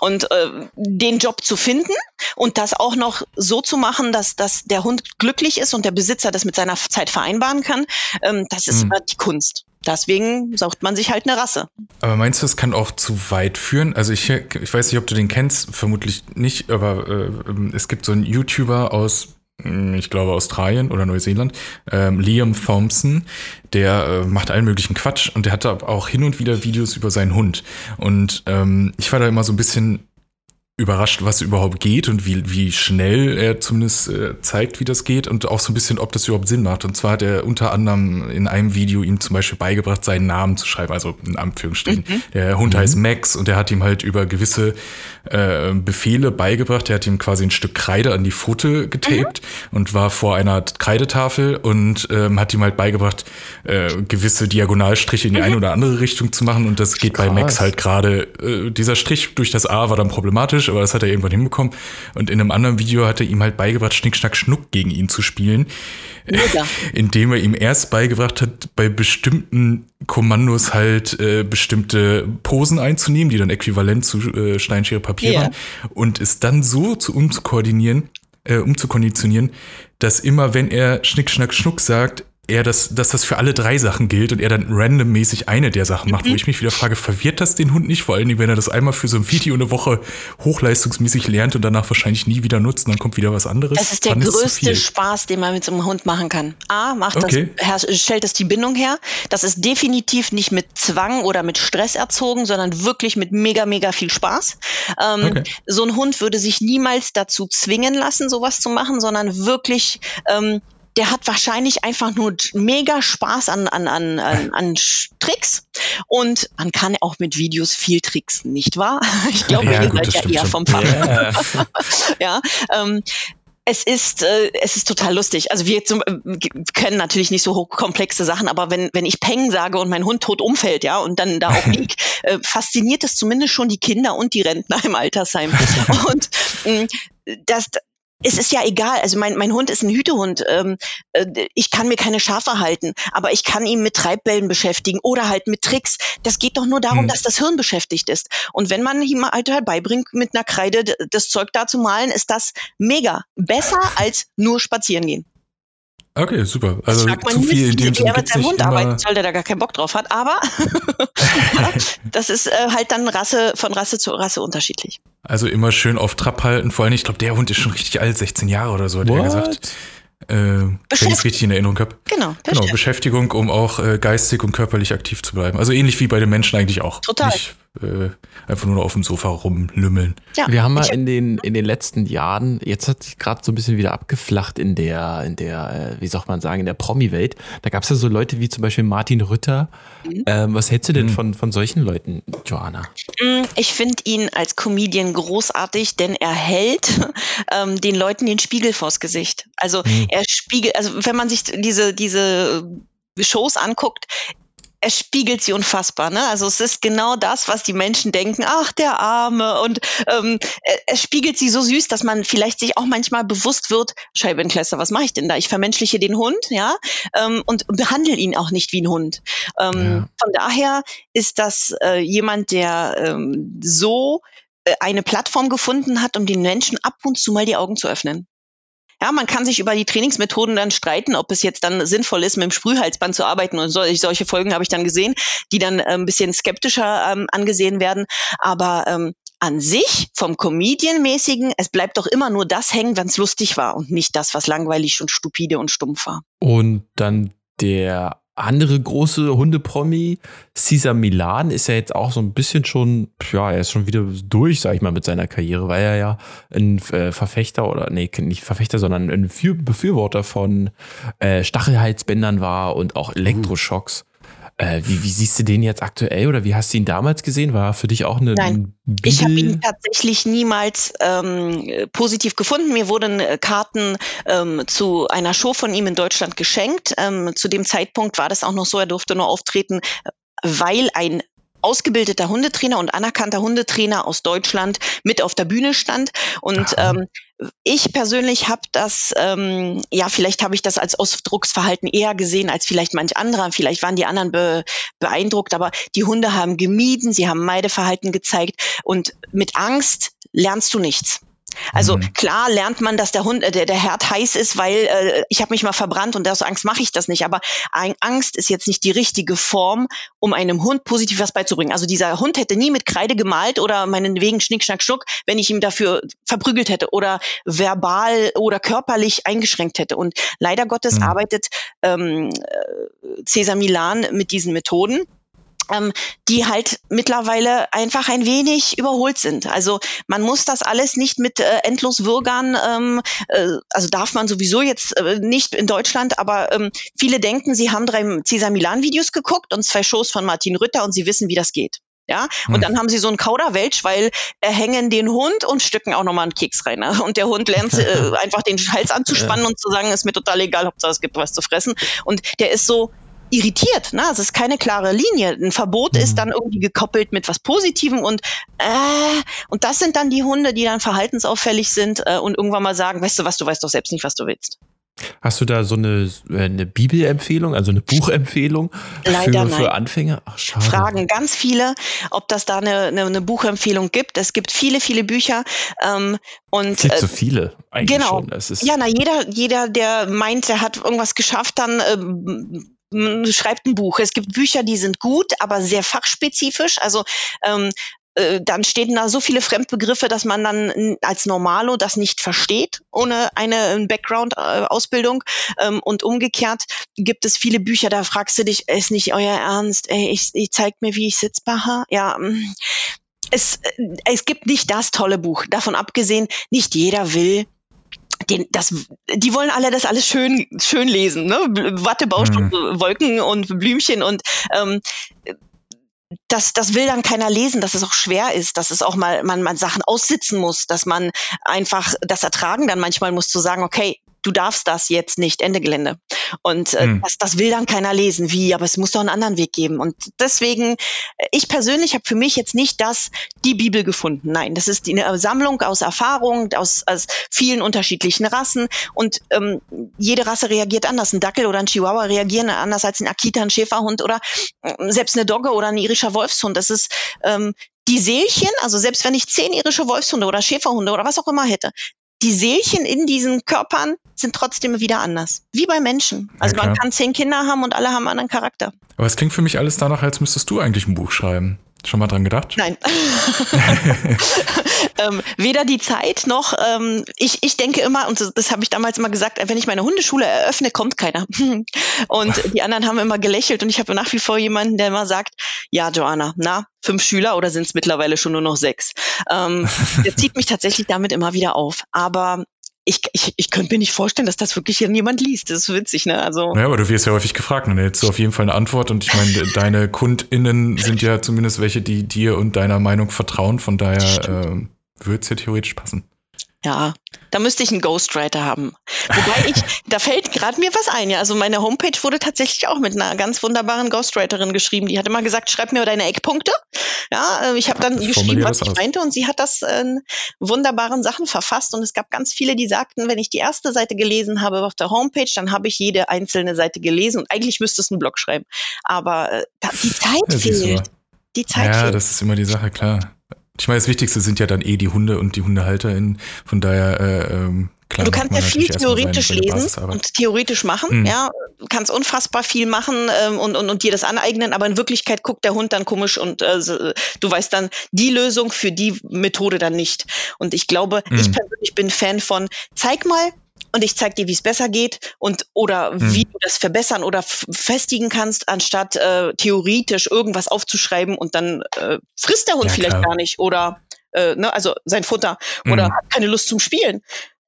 D: Und äh, den Job zu finden und das auch noch so zu machen, dass, dass der Hund glücklich ist und der Besitzer das mit seiner Zeit vereinbaren kann, ähm, das ist mhm. die Kunst. Deswegen sucht man sich halt eine Rasse.
B: Aber meinst du, es kann auch zu weit führen? Also ich, ich weiß nicht, ob du den kennst, vermutlich nicht, aber äh, es gibt so einen YouTuber aus ich glaube Australien oder Neuseeland, ähm, Liam Thompson, der äh, macht allen möglichen Quatsch und der hat auch hin und wieder Videos über seinen Hund. Und ähm, ich war da immer so ein bisschen überrascht, was überhaupt geht und wie, wie schnell er zumindest äh, zeigt, wie das geht und auch so ein bisschen, ob das überhaupt Sinn macht. Und zwar hat er unter anderem in einem Video ihm zum Beispiel beigebracht, seinen Namen zu schreiben, also in Anführungsstrichen. Mhm. Der Hund mhm. heißt Max und er hat ihm halt über gewisse äh, Befehle beigebracht. Er hat ihm quasi ein Stück Kreide an die Pfote getaped mhm. und war vor einer Kreidetafel und ähm, hat ihm halt beigebracht, äh, gewisse Diagonalstriche in die mhm. eine oder andere Richtung zu machen. Und das geht Krass. bei Max halt gerade. Äh, dieser Strich durch das A war dann problematisch, aber das hat er irgendwann hinbekommen. Und in einem anderen Video hat er ihm halt beigebracht, Schnick, Schnack, Schnuck gegen ihn zu spielen. Ja. Indem er ihm erst beigebracht hat, bei bestimmten Kommandos halt äh, bestimmte Posen einzunehmen, die dann äquivalent zu äh, Steinschere Papier yeah. waren. Und es dann so zu umzukoordinieren, äh, umzukonditionieren, dass immer, wenn er Schnick, Schnack, Schnuck sagt, er das, dass das für alle drei Sachen gilt und er dann randommäßig eine der Sachen macht, mhm. wo ich mich wieder frage, verwirrt das den Hund nicht? Vor allem, wenn er das einmal für so ein Video eine Woche hochleistungsmäßig lernt und danach wahrscheinlich nie wieder nutzt und dann kommt wieder was anderes.
D: Das ist der größte Spaß, den man mit so einem Hund machen kann. A, macht okay. das, stellt es die Bindung her. Das ist definitiv nicht mit Zwang oder mit Stress erzogen, sondern wirklich mit mega, mega viel Spaß. Ähm, okay. So ein Hund würde sich niemals dazu zwingen lassen, sowas zu machen, sondern wirklich ähm, der hat wahrscheinlich einfach nur mega Spaß an, an, an, an, an Tricks und man kann auch mit Videos viel tricksen, nicht wahr? Ich glaube, ja, ihr gut, seid ja eher vom Fach. Yeah. ja, ähm, es ist, äh, es ist total lustig. Also wir zum, äh, können natürlich nicht so hochkomplexe Sachen, aber wenn, wenn ich Peng sage und mein Hund tot umfällt, ja, und dann da auch liegt, äh, fasziniert es zumindest schon die Kinder und die Rentner im Altersheim. und äh, das, es ist ja egal. Also mein, mein Hund ist ein Hütehund. Ähm, äh, ich kann mir keine Schafe halten, aber ich kann ihn mit Treibbällen beschäftigen oder halt mit Tricks. Das geht doch nur darum, hm. dass das Hirn beschäftigt ist. Und wenn man ihm halt, halt beibringt, mit einer Kreide das Zeug da zu malen, ist das mega. Besser als nur spazieren gehen.
B: Okay, super. Also zu viel in dem Sinne
D: mit seinem Hund arbeiten soll, der da gar keinen Bock drauf hat. Aber das ist äh, halt dann Rasse von Rasse zu Rasse unterschiedlich.
B: Also immer schön auf Trab halten. Vor allem, ich glaube, der Hund ist schon richtig alt, 16 Jahre oder so, hat What? er gesagt. Äh, wenn ich es richtig in Erinnerung habe.
D: Genau.
B: Genau, Beschäftigung, um auch äh, geistig und körperlich aktiv zu bleiben. Also ähnlich wie bei den Menschen eigentlich auch.
D: Total. Nicht,
B: äh, einfach nur noch auf dem Sofa rumlümmeln.
A: Ja, wir haben mal in den, in den letzten Jahren, jetzt hat sich gerade so ein bisschen wieder abgeflacht in der, in der, äh, wie soll man sagen, in der Promi-Welt. Da gab es ja so Leute wie zum Beispiel Martin Rütter. Mhm. Ähm, was hältst du denn mhm. von, von solchen Leuten, Joanna?
D: Mm, ich finde ihn als Comedian großartig, denn er hält ähm, den Leuten den Spiegel vors Gesicht. Also mhm. er spiegelt, also wenn man sich diese, diese Shows anguckt, er spiegelt sie unfassbar. Ne? Also es ist genau das, was die Menschen denken, ach, der Arme. Und ähm, er, spiegelt sie so süß, dass man vielleicht sich auch manchmal bewusst wird, Scheibenkläster, was mache ich denn da? Ich vermenschliche den Hund, ja, ähm, und behandle ihn auch nicht wie ein Hund. Ähm, ja. Von daher ist das äh, jemand, der ähm, so äh, eine Plattform gefunden hat, um den Menschen ab und zu mal die Augen zu öffnen. Ja, man kann sich über die Trainingsmethoden dann streiten, ob es jetzt dann sinnvoll ist, mit dem Sprühhalsband zu arbeiten. Und solche Folgen habe ich dann gesehen, die dann äh, ein bisschen skeptischer ähm, angesehen werden. Aber ähm, an sich vom Comedian-mäßigen, es bleibt doch immer nur das hängen, wenn es lustig war und nicht das, was langweilig und stupide und stumpf war.
A: Und dann der andere große Hundepromi, Cesar Milan, ist ja jetzt auch so ein bisschen schon, ja, er ist schon wieder durch, sag ich mal, mit seiner Karriere, weil er ja ein äh, Verfechter oder, nee, nicht Verfechter, sondern ein Befürworter von äh, Stachelhalsbändern war und auch Elektroschocks. Äh, wie, wie siehst du den jetzt aktuell oder wie hast du ihn damals gesehen? War für dich auch eine.
D: Nein, Bibel? ich habe ihn tatsächlich niemals ähm, positiv gefunden. Mir wurden äh, Karten ähm, zu einer Show von ihm in Deutschland geschenkt. Ähm, zu dem Zeitpunkt war das auch noch so, er durfte nur auftreten, weil ein ausgebildeter Hundetrainer und anerkannter Hundetrainer aus Deutschland mit auf der Bühne stand. Und ähm, ich persönlich habe das, ähm, ja, vielleicht habe ich das als Ausdrucksverhalten eher gesehen als vielleicht manch anderer. Vielleicht waren die anderen be beeindruckt, aber die Hunde haben gemieden, sie haben Meideverhalten gezeigt und mit Angst lernst du nichts. Also mhm. klar lernt man, dass der Hund, äh, der, der Herd heiß ist, weil äh, ich habe mich mal verbrannt und aus Angst mache ich das nicht. Aber ein, Angst ist jetzt nicht die richtige Form, um einem Hund positiv was beizubringen. Also dieser Hund hätte nie mit Kreide gemalt oder meinetwegen Schnick, Schnack, Schnuck, wenn ich ihm dafür verprügelt hätte oder verbal oder körperlich eingeschränkt hätte. Und leider Gottes mhm. arbeitet ähm, äh, Cesar Milan mit diesen Methoden ähm, die halt mittlerweile einfach ein wenig überholt sind. Also man muss das alles nicht mit äh, endlos Würgern, ähm, äh, also darf man sowieso jetzt äh, nicht in Deutschland, aber ähm, viele denken, sie haben drei Cesar Milan Videos geguckt und zwei Shows von Martin Rütter und sie wissen, wie das geht. Ja, und hm. dann haben sie so einen Kauderwelsch, weil äh, hängen den Hund und stücken auch nochmal einen Keks rein. Ne? Und der Hund lernt äh, einfach den Hals anzuspannen und zu sagen, ist mir total egal, Hauptsache es gibt was zu fressen. Und der ist so, irritiert. Ne? Also es ist keine klare Linie. Ein Verbot mhm. ist dann irgendwie gekoppelt mit was Positivem und äh, und das sind dann die Hunde, die dann verhaltensauffällig sind äh, und irgendwann mal sagen, weißt du was, du weißt doch selbst nicht, was du willst.
A: Hast du da so eine, äh, eine Bibelempfehlung, also eine Buchempfehlung
D: Leider
A: für, für Anfänger?
D: Ach, schade. Fragen ganz viele, ob das da eine, eine, eine, Buchempfehlung gibt. Es gibt viele, viele Bücher. Ähm, und,
A: Viel äh, zu viele eigentlich
D: genau.
A: schon. Es
D: ja, na, jeder, jeder, der meint, der hat irgendwas geschafft, dann äh, schreibt ein Buch. Es gibt Bücher, die sind gut, aber sehr fachspezifisch. Also ähm, äh, dann stehen da so viele Fremdbegriffe, dass man dann als Normalo das nicht versteht, ohne eine Background-Ausbildung. Ähm, und umgekehrt gibt es viele Bücher, da fragst du dich, ist nicht euer Ernst? Ey, ich, ich zeig mir, wie ich sitzbar. Ja, mm. es, äh, es gibt nicht das tolle Buch. Davon abgesehen, nicht jeder will den, das, die wollen alle das alles schön, schön lesen, ne? Wattebaustoff, mhm. Wolken und Blümchen und ähm, das, das will dann keiner lesen, dass es auch schwer ist, dass es auch mal man, man Sachen aussitzen muss, dass man einfach das ertragen dann manchmal muss zu sagen, okay, du darfst das jetzt nicht, Ende Gelände. Und äh, mhm. das, das will dann keiner lesen. Wie? Aber es muss doch einen anderen Weg geben. Und deswegen, äh, ich persönlich habe für mich jetzt nicht das, die Bibel gefunden. Nein, das ist eine Sammlung aus Erfahrungen, aus, aus vielen unterschiedlichen Rassen. Und ähm, jede Rasse reagiert anders. Ein Dackel oder ein Chihuahua reagieren anders als ein Akita, ein Schäferhund oder äh, selbst eine Dogge oder ein irischer Wolfshund. Das ist ähm, die Seelchen, also selbst wenn ich zehn irische Wolfshunde oder Schäferhunde oder was auch immer hätte, die Seelchen in diesen Körpern sind trotzdem wieder anders. Wie bei Menschen. Also ja, man kann zehn Kinder haben und alle haben einen anderen Charakter.
B: Aber es klingt für mich alles danach, als müsstest du eigentlich ein Buch schreiben. Schon mal dran gedacht?
D: Nein. ähm, weder die Zeit noch, ähm, ich, ich denke immer, und das, das habe ich damals immer gesagt, wenn ich meine Hundeschule eröffne, kommt keiner. und die anderen haben immer gelächelt und ich habe nach wie vor jemanden, der immer sagt, ja, Joanna, na, fünf Schüler oder sind es mittlerweile schon nur noch sechs? Ähm, der zieht mich tatsächlich damit immer wieder auf. Aber ich, ich, ich könnte mir nicht vorstellen, dass das wirklich jemand liest. Das ist witzig, ne? Also.
B: Ja, aber du wirst ja häufig gefragt, hättest du auf jeden Fall eine Antwort. Und ich meine, deine KundInnen sind ja zumindest welche, die dir und deiner Meinung vertrauen. Von daher äh, würde es ja theoretisch passen.
D: Ja, da müsste ich einen Ghostwriter haben. Wobei ich, da fällt gerade mir was ein. Ja, also meine Homepage wurde tatsächlich auch mit einer ganz wunderbaren Ghostwriterin geschrieben. Die hat immer gesagt, schreib mir deine Eckpunkte. Ja, äh, ich habe dann geschrieben, was ich aus. meinte und sie hat das in wunderbaren Sachen verfasst und es gab ganz viele, die sagten, wenn ich die erste Seite gelesen habe auf der Homepage, dann habe ich jede einzelne Seite gelesen und eigentlich müsste es einen Blog schreiben. Aber äh, die Zeit fehlt. Die Zeit
B: ja,
D: fehlt.
B: das ist immer die Sache, klar. Ich meine, das Wichtigste sind ja dann eh die Hunde und die HundehalterInnen. Von daher, äh, ähm,
D: klar. Du kannst ja viel theoretisch lesen und theoretisch machen, mhm. ja. Du kannst unfassbar viel machen ähm, und, und, und dir das aneignen, aber in Wirklichkeit guckt der Hund dann komisch und äh, du weißt dann die Lösung für die Methode dann nicht. Und ich glaube, mhm. ich persönlich bin Fan von, zeig mal, und ich zeige dir, wie es besser geht und oder hm. wie du das verbessern oder festigen kannst, anstatt äh, theoretisch irgendwas aufzuschreiben und dann äh, frisst der Hund ja, vielleicht klar. gar nicht oder äh, ne, also sein Futter oder hm. hat keine Lust zum Spielen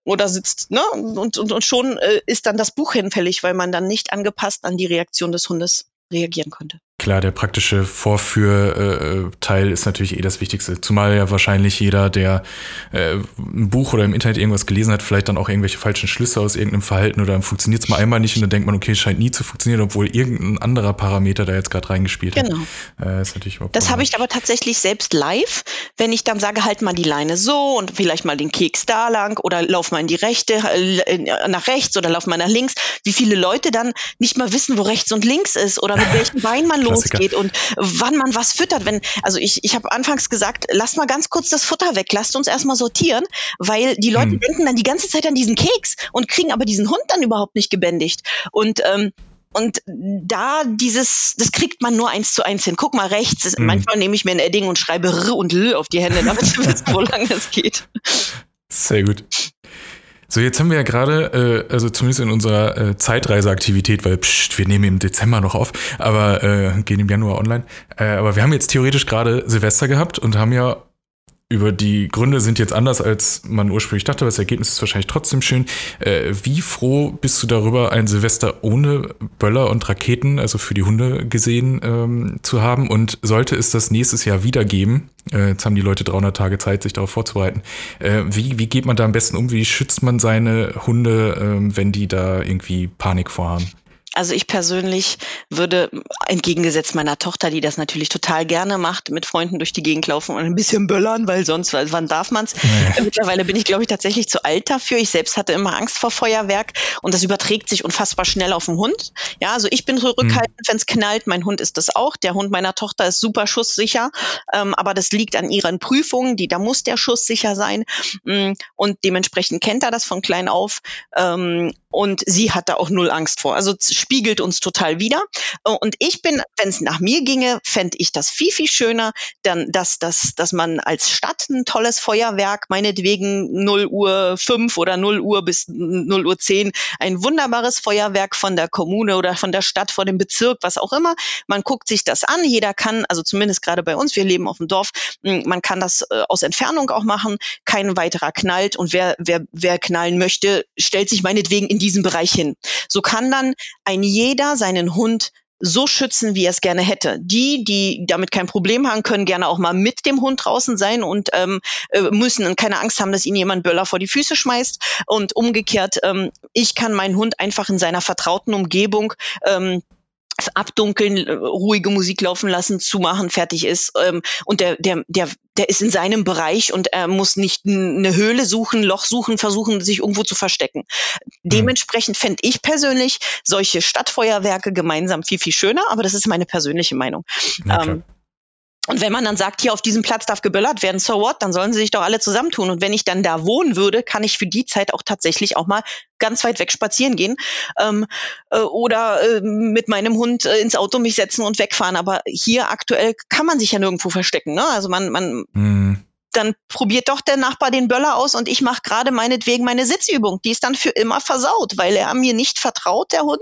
D: oder sitzt, ne? Und, und, und schon äh, ist dann das Buch hinfällig, weil man dann nicht angepasst an die Reaktion des Hundes reagieren konnte.
B: Klar, der praktische Vorführteil ist natürlich eh das Wichtigste. Zumal ja wahrscheinlich jeder, der äh, ein Buch oder im Internet irgendwas gelesen hat, vielleicht dann auch irgendwelche falschen Schlüsse aus irgendeinem Verhalten oder funktioniert es mal einmal nicht und dann denkt man, okay, es scheint nie zu funktionieren, obwohl irgendein anderer Parameter da jetzt gerade reingespielt hat.
D: Genau.
B: Äh, ist natürlich
D: Das habe ich aber tatsächlich selbst live, wenn ich dann sage, halt mal die Leine so und vielleicht mal den Keks da lang oder lauf mal in die rechte, äh, nach rechts oder lauf mal nach links. Wie viele Leute dann nicht mal wissen, wo rechts und links ist oder mit welchem Bein man losgeht und wann man was füttert. Wenn, also ich, ich habe anfangs gesagt, lass mal ganz kurz das Futter weg, lasst uns erstmal sortieren, weil die Leute hm. denken dann die ganze Zeit an diesen Keks und kriegen aber diesen Hund dann überhaupt nicht gebändigt. Und ähm, und da dieses, das kriegt man nur eins zu eins hin. Guck mal rechts. Mhm. Manchmal nehme ich mir ein Edding und schreibe R und L auf die Hände, damit ihr wisst, wo lange es geht.
B: Sehr gut. So, jetzt haben wir ja gerade, äh, also zumindest in unserer äh, Zeitreiseaktivität, weil pst, wir nehmen im Dezember noch auf, aber äh, gehen im Januar online. Äh, aber wir haben jetzt theoretisch gerade Silvester gehabt und haben ja über die Gründe sind jetzt anders, als man ursprünglich dachte, aber das Ergebnis ist wahrscheinlich trotzdem schön. Äh, wie froh bist du darüber, ein Silvester ohne Böller und Raketen, also für die Hunde gesehen, ähm, zu haben? Und sollte es das nächstes Jahr wieder geben, äh, jetzt haben die Leute 300 Tage Zeit, sich darauf vorzubereiten, äh, wie, wie geht man da am besten um? Wie schützt man seine Hunde, ähm, wenn die da irgendwie Panik vorhaben?
D: Also ich persönlich würde entgegengesetzt meiner Tochter, die das natürlich total gerne macht, mit Freunden durch die Gegend laufen und ein bisschen böllern, weil sonst, wann darf man's? Nee. Mittlerweile bin ich, glaube ich, tatsächlich zu alt dafür. Ich selbst hatte immer Angst vor Feuerwerk und das überträgt sich unfassbar schnell auf den Hund. Ja, also ich bin zurückhaltend, mhm. wenn es knallt. Mein Hund ist das auch. Der Hund meiner Tochter ist super schusssicher, ähm, aber das liegt an ihren Prüfungen. Die, da muss der Schuss sicher sein mm, und dementsprechend kennt er das von klein auf. Ähm, und sie hat da auch null Angst vor. Also spiegelt uns total wieder. Und ich bin, wenn es nach mir ginge, fände ich das viel, viel schöner, dann, dass, dass, dass man als Stadt ein tolles Feuerwerk, meinetwegen 0 Uhr 5 oder 0 Uhr bis 0 Uhr 10, ein wunderbares Feuerwerk von der Kommune oder von der Stadt, von dem Bezirk, was auch immer. Man guckt sich das an. Jeder kann, also zumindest gerade bei uns, wir leben auf dem Dorf, man kann das äh, aus Entfernung auch machen. Kein weiterer knallt. Und wer, wer, wer knallen möchte, stellt sich meinetwegen in die diesen Bereich hin. So kann dann ein jeder seinen Hund so schützen, wie er es gerne hätte. Die, die damit kein Problem haben, können gerne auch mal mit dem Hund draußen sein und ähm, äh, müssen keine Angst haben, dass ihnen jemand Böller vor die Füße schmeißt. Und umgekehrt, ähm, ich kann meinen Hund einfach in seiner vertrauten Umgebung ähm, abdunkeln, äh, ruhige Musik laufen lassen, zumachen, fertig ist. Ähm, und der, der, der, der ist in seinem Bereich und er muss nicht eine Höhle suchen, Loch suchen, versuchen, sich irgendwo zu verstecken. Mhm. Dementsprechend fände ich persönlich solche Stadtfeuerwerke gemeinsam viel, viel schöner, aber das ist meine persönliche Meinung. Ähm, und wenn man dann sagt, hier auf diesem Platz darf geböllert werden, so what, dann sollen sie sich doch alle zusammentun. Und wenn ich dann da wohnen würde, kann ich für die Zeit auch tatsächlich auch mal ganz weit weg spazieren gehen ähm, äh, oder äh, mit meinem Hund äh, ins Auto mich setzen und wegfahren. Aber hier aktuell kann man sich ja nirgendwo verstecken. Ne? Also man, man mhm dann probiert doch der Nachbar den Böller aus und ich mache gerade meinetwegen meine Sitzübung. Die ist dann für immer versaut, weil er mir nicht vertraut, der Hund,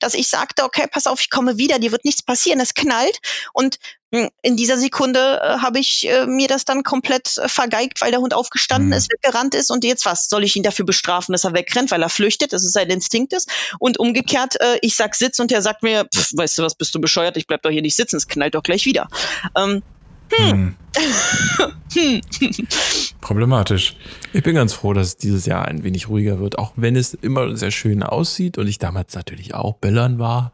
D: dass ich sagte, okay, pass auf, ich komme wieder, dir wird nichts passieren, es knallt. Und in dieser Sekunde äh, habe ich äh, mir das dann komplett äh, vergeigt, weil der Hund aufgestanden mhm. ist, weggerannt ist und jetzt was? Soll ich ihn dafür bestrafen, dass er wegrennt, weil er flüchtet, dass es sein Instinkt ist? Und umgekehrt, äh, ich sag Sitz und er sagt mir, pff, weißt du was, bist du bescheuert, ich bleib doch hier nicht sitzen, es knallt doch gleich wieder. Ähm, hm.
B: hm. Problematisch.
A: Ich bin ganz froh, dass es dieses Jahr ein wenig ruhiger wird, auch wenn es immer sehr schön aussieht und ich damals natürlich auch böllern war.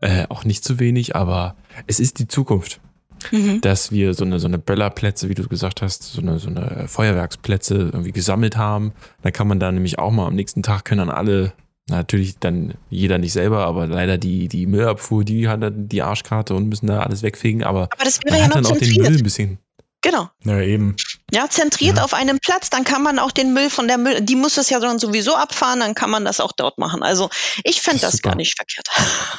A: Äh, auch nicht zu wenig, aber es ist die Zukunft. Mhm. Dass wir so eine, so eine Böllerplätze, wie du gesagt hast, so eine, so eine Feuerwerksplätze irgendwie gesammelt haben. Dann kann man da nämlich auch mal am nächsten Tag können dann alle Natürlich dann jeder nicht selber, aber leider die, die Müllabfuhr, die hat dann die Arschkarte und müssen da alles wegfegen. Aber,
D: aber das wäre man ja hat dann auch den Müll ein bisschen. Genau.
B: Ja, eben.
D: Ja, zentriert ja. auf einem Platz, dann kann man auch den Müll von der Müll, die muss es ja dann sowieso abfahren, dann kann man das auch dort machen. Also ich finde das, das gar nicht verkehrt.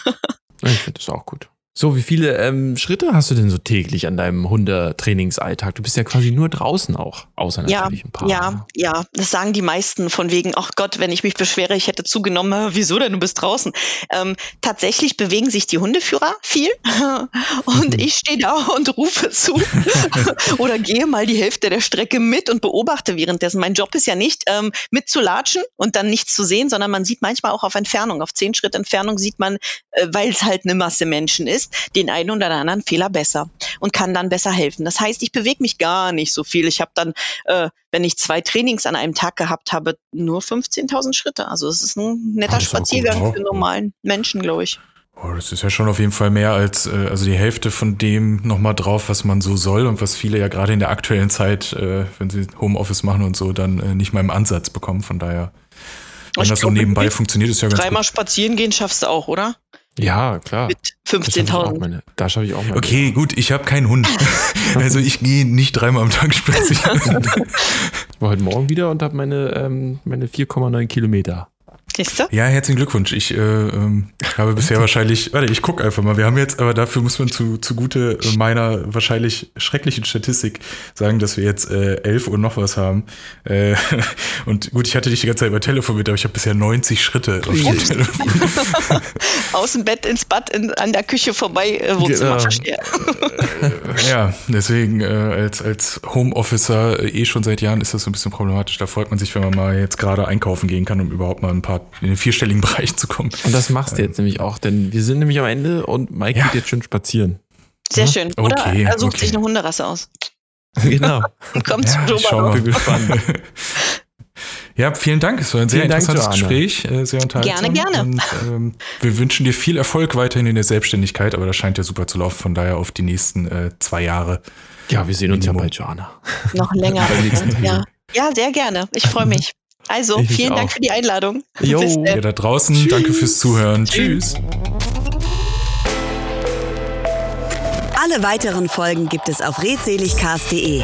A: ich finde das auch gut. So, wie viele ähm, Schritte hast du denn so täglich an deinem Hundetrainingsalltag? Du bist ja quasi nur draußen auch, außer natürlich
D: ja,
A: ein paar.
D: Ja, ja, das sagen die meisten von wegen, ach Gott, wenn ich mich beschwere, ich hätte zugenommen, wieso denn, du bist draußen. Ähm, tatsächlich bewegen sich die Hundeführer viel und ich stehe da und rufe zu oder gehe mal die Hälfte der Strecke mit und beobachte währenddessen. Mein Job ist ja nicht ähm, mitzulatschen und dann nichts zu sehen, sondern man sieht manchmal auch auf Entfernung, auf zehn Schritt Entfernung sieht man, äh, weil es halt eine Masse Menschen ist, den einen oder anderen Fehler besser und kann dann besser helfen. Das heißt, ich bewege mich gar nicht so viel. Ich habe dann, äh, wenn ich zwei Trainings an einem Tag gehabt habe, nur 15.000 Schritte. Also es ist ein netter
B: ist auch gut,
D: Spaziergang
B: ja.
D: für normalen Menschen, glaube ich.
B: Oh, das ist ja schon auf jeden Fall mehr als, äh, also die Hälfte von dem nochmal drauf, was man so soll und was viele ja gerade in der aktuellen Zeit, äh, wenn sie Homeoffice machen und so, dann äh, nicht mal im Ansatz bekommen. Von daher, wenn
D: Ich
B: das so nebenbei funktioniert, ist ja ganz
D: Dreimal
B: gut.
D: spazieren gehen schaffst du auch, oder?
A: Ja, klar.
D: Mit
A: Da schaffe ich auch
D: 15.000.
A: meine- Da schaffe ich auch meine.
B: Okay, gut, ich habe keinen Hund. also ich gehe nicht dreimal am Tag spazieren.
A: Ich war heute Morgen wieder und habe meine, ähm, meine 4,9 Kilometer.
D: Siehst du?
B: ja, herzlichen Glückwunsch. Ich äh, ähm, habe bisher wahrscheinlich, warte, ich gucke einfach mal. Wir haben jetzt, aber dafür muss man zu, zugute meiner wahrscheinlich schrecklichen Statistik sagen, dass wir jetzt äh, 11 Uhr noch was haben. Äh, und gut, ich hatte dich die ganze Zeit über Telefon mit, aber ich habe bisher 90 Schritte auf dem Telefon.
D: Aus dem Bett ins Bad, in, an der Küche vorbei, äh, Wohnzimmer
A: Genau.
D: verstehe.
B: Ja, deswegen äh, als, als Homeofficer äh, eh schon seit Jahren ist das so ein bisschen problematisch. Da freut man sich, wenn man mal jetzt gerade einkaufen gehen kann, um überhaupt mal ein paar in den vierstelligen Bereich zu kommen.
A: Und das machst du jetzt nämlich auch, denn wir sind nämlich am Ende und Mike
B: Ja.
A: geht jetzt schön spazieren.
D: Sehr schön. Oder
B: Okay,
D: er sucht
B: okay.
D: sich eine Hunderasse aus
A: genau.
D: und kommt
B: Ja,
D: zu
B: ich schau
D: Joe
B: mal.
A: Bin gespannt.
B: Ja, vielen Dank. Es war ein sehr
A: Vielen Dank,
B: interessantes
A: Joanna.
B: Gespräch, äh, sehr unterhaltsam.
D: Gerne, gerne.
B: Und ähm, wir wünschen dir viel Erfolg weiterhin in der Selbstständigkeit, aber das scheint ja super zu laufen. Von daher auf die nächsten äh, zwei Jahre.
A: Ja, wir sehen uns ja bald, Joanna.
D: Noch länger. Ja. ja, sehr gerne. Ich freue mich. Also,
A: Ich
D: vielen Dank für die Einladung.
A: Jo.
D: Bis.
B: Ihr da draußen, danke fürs Zuhören. Tschüss.
C: Alle weiteren Folgen gibt es auf redseligcast.de.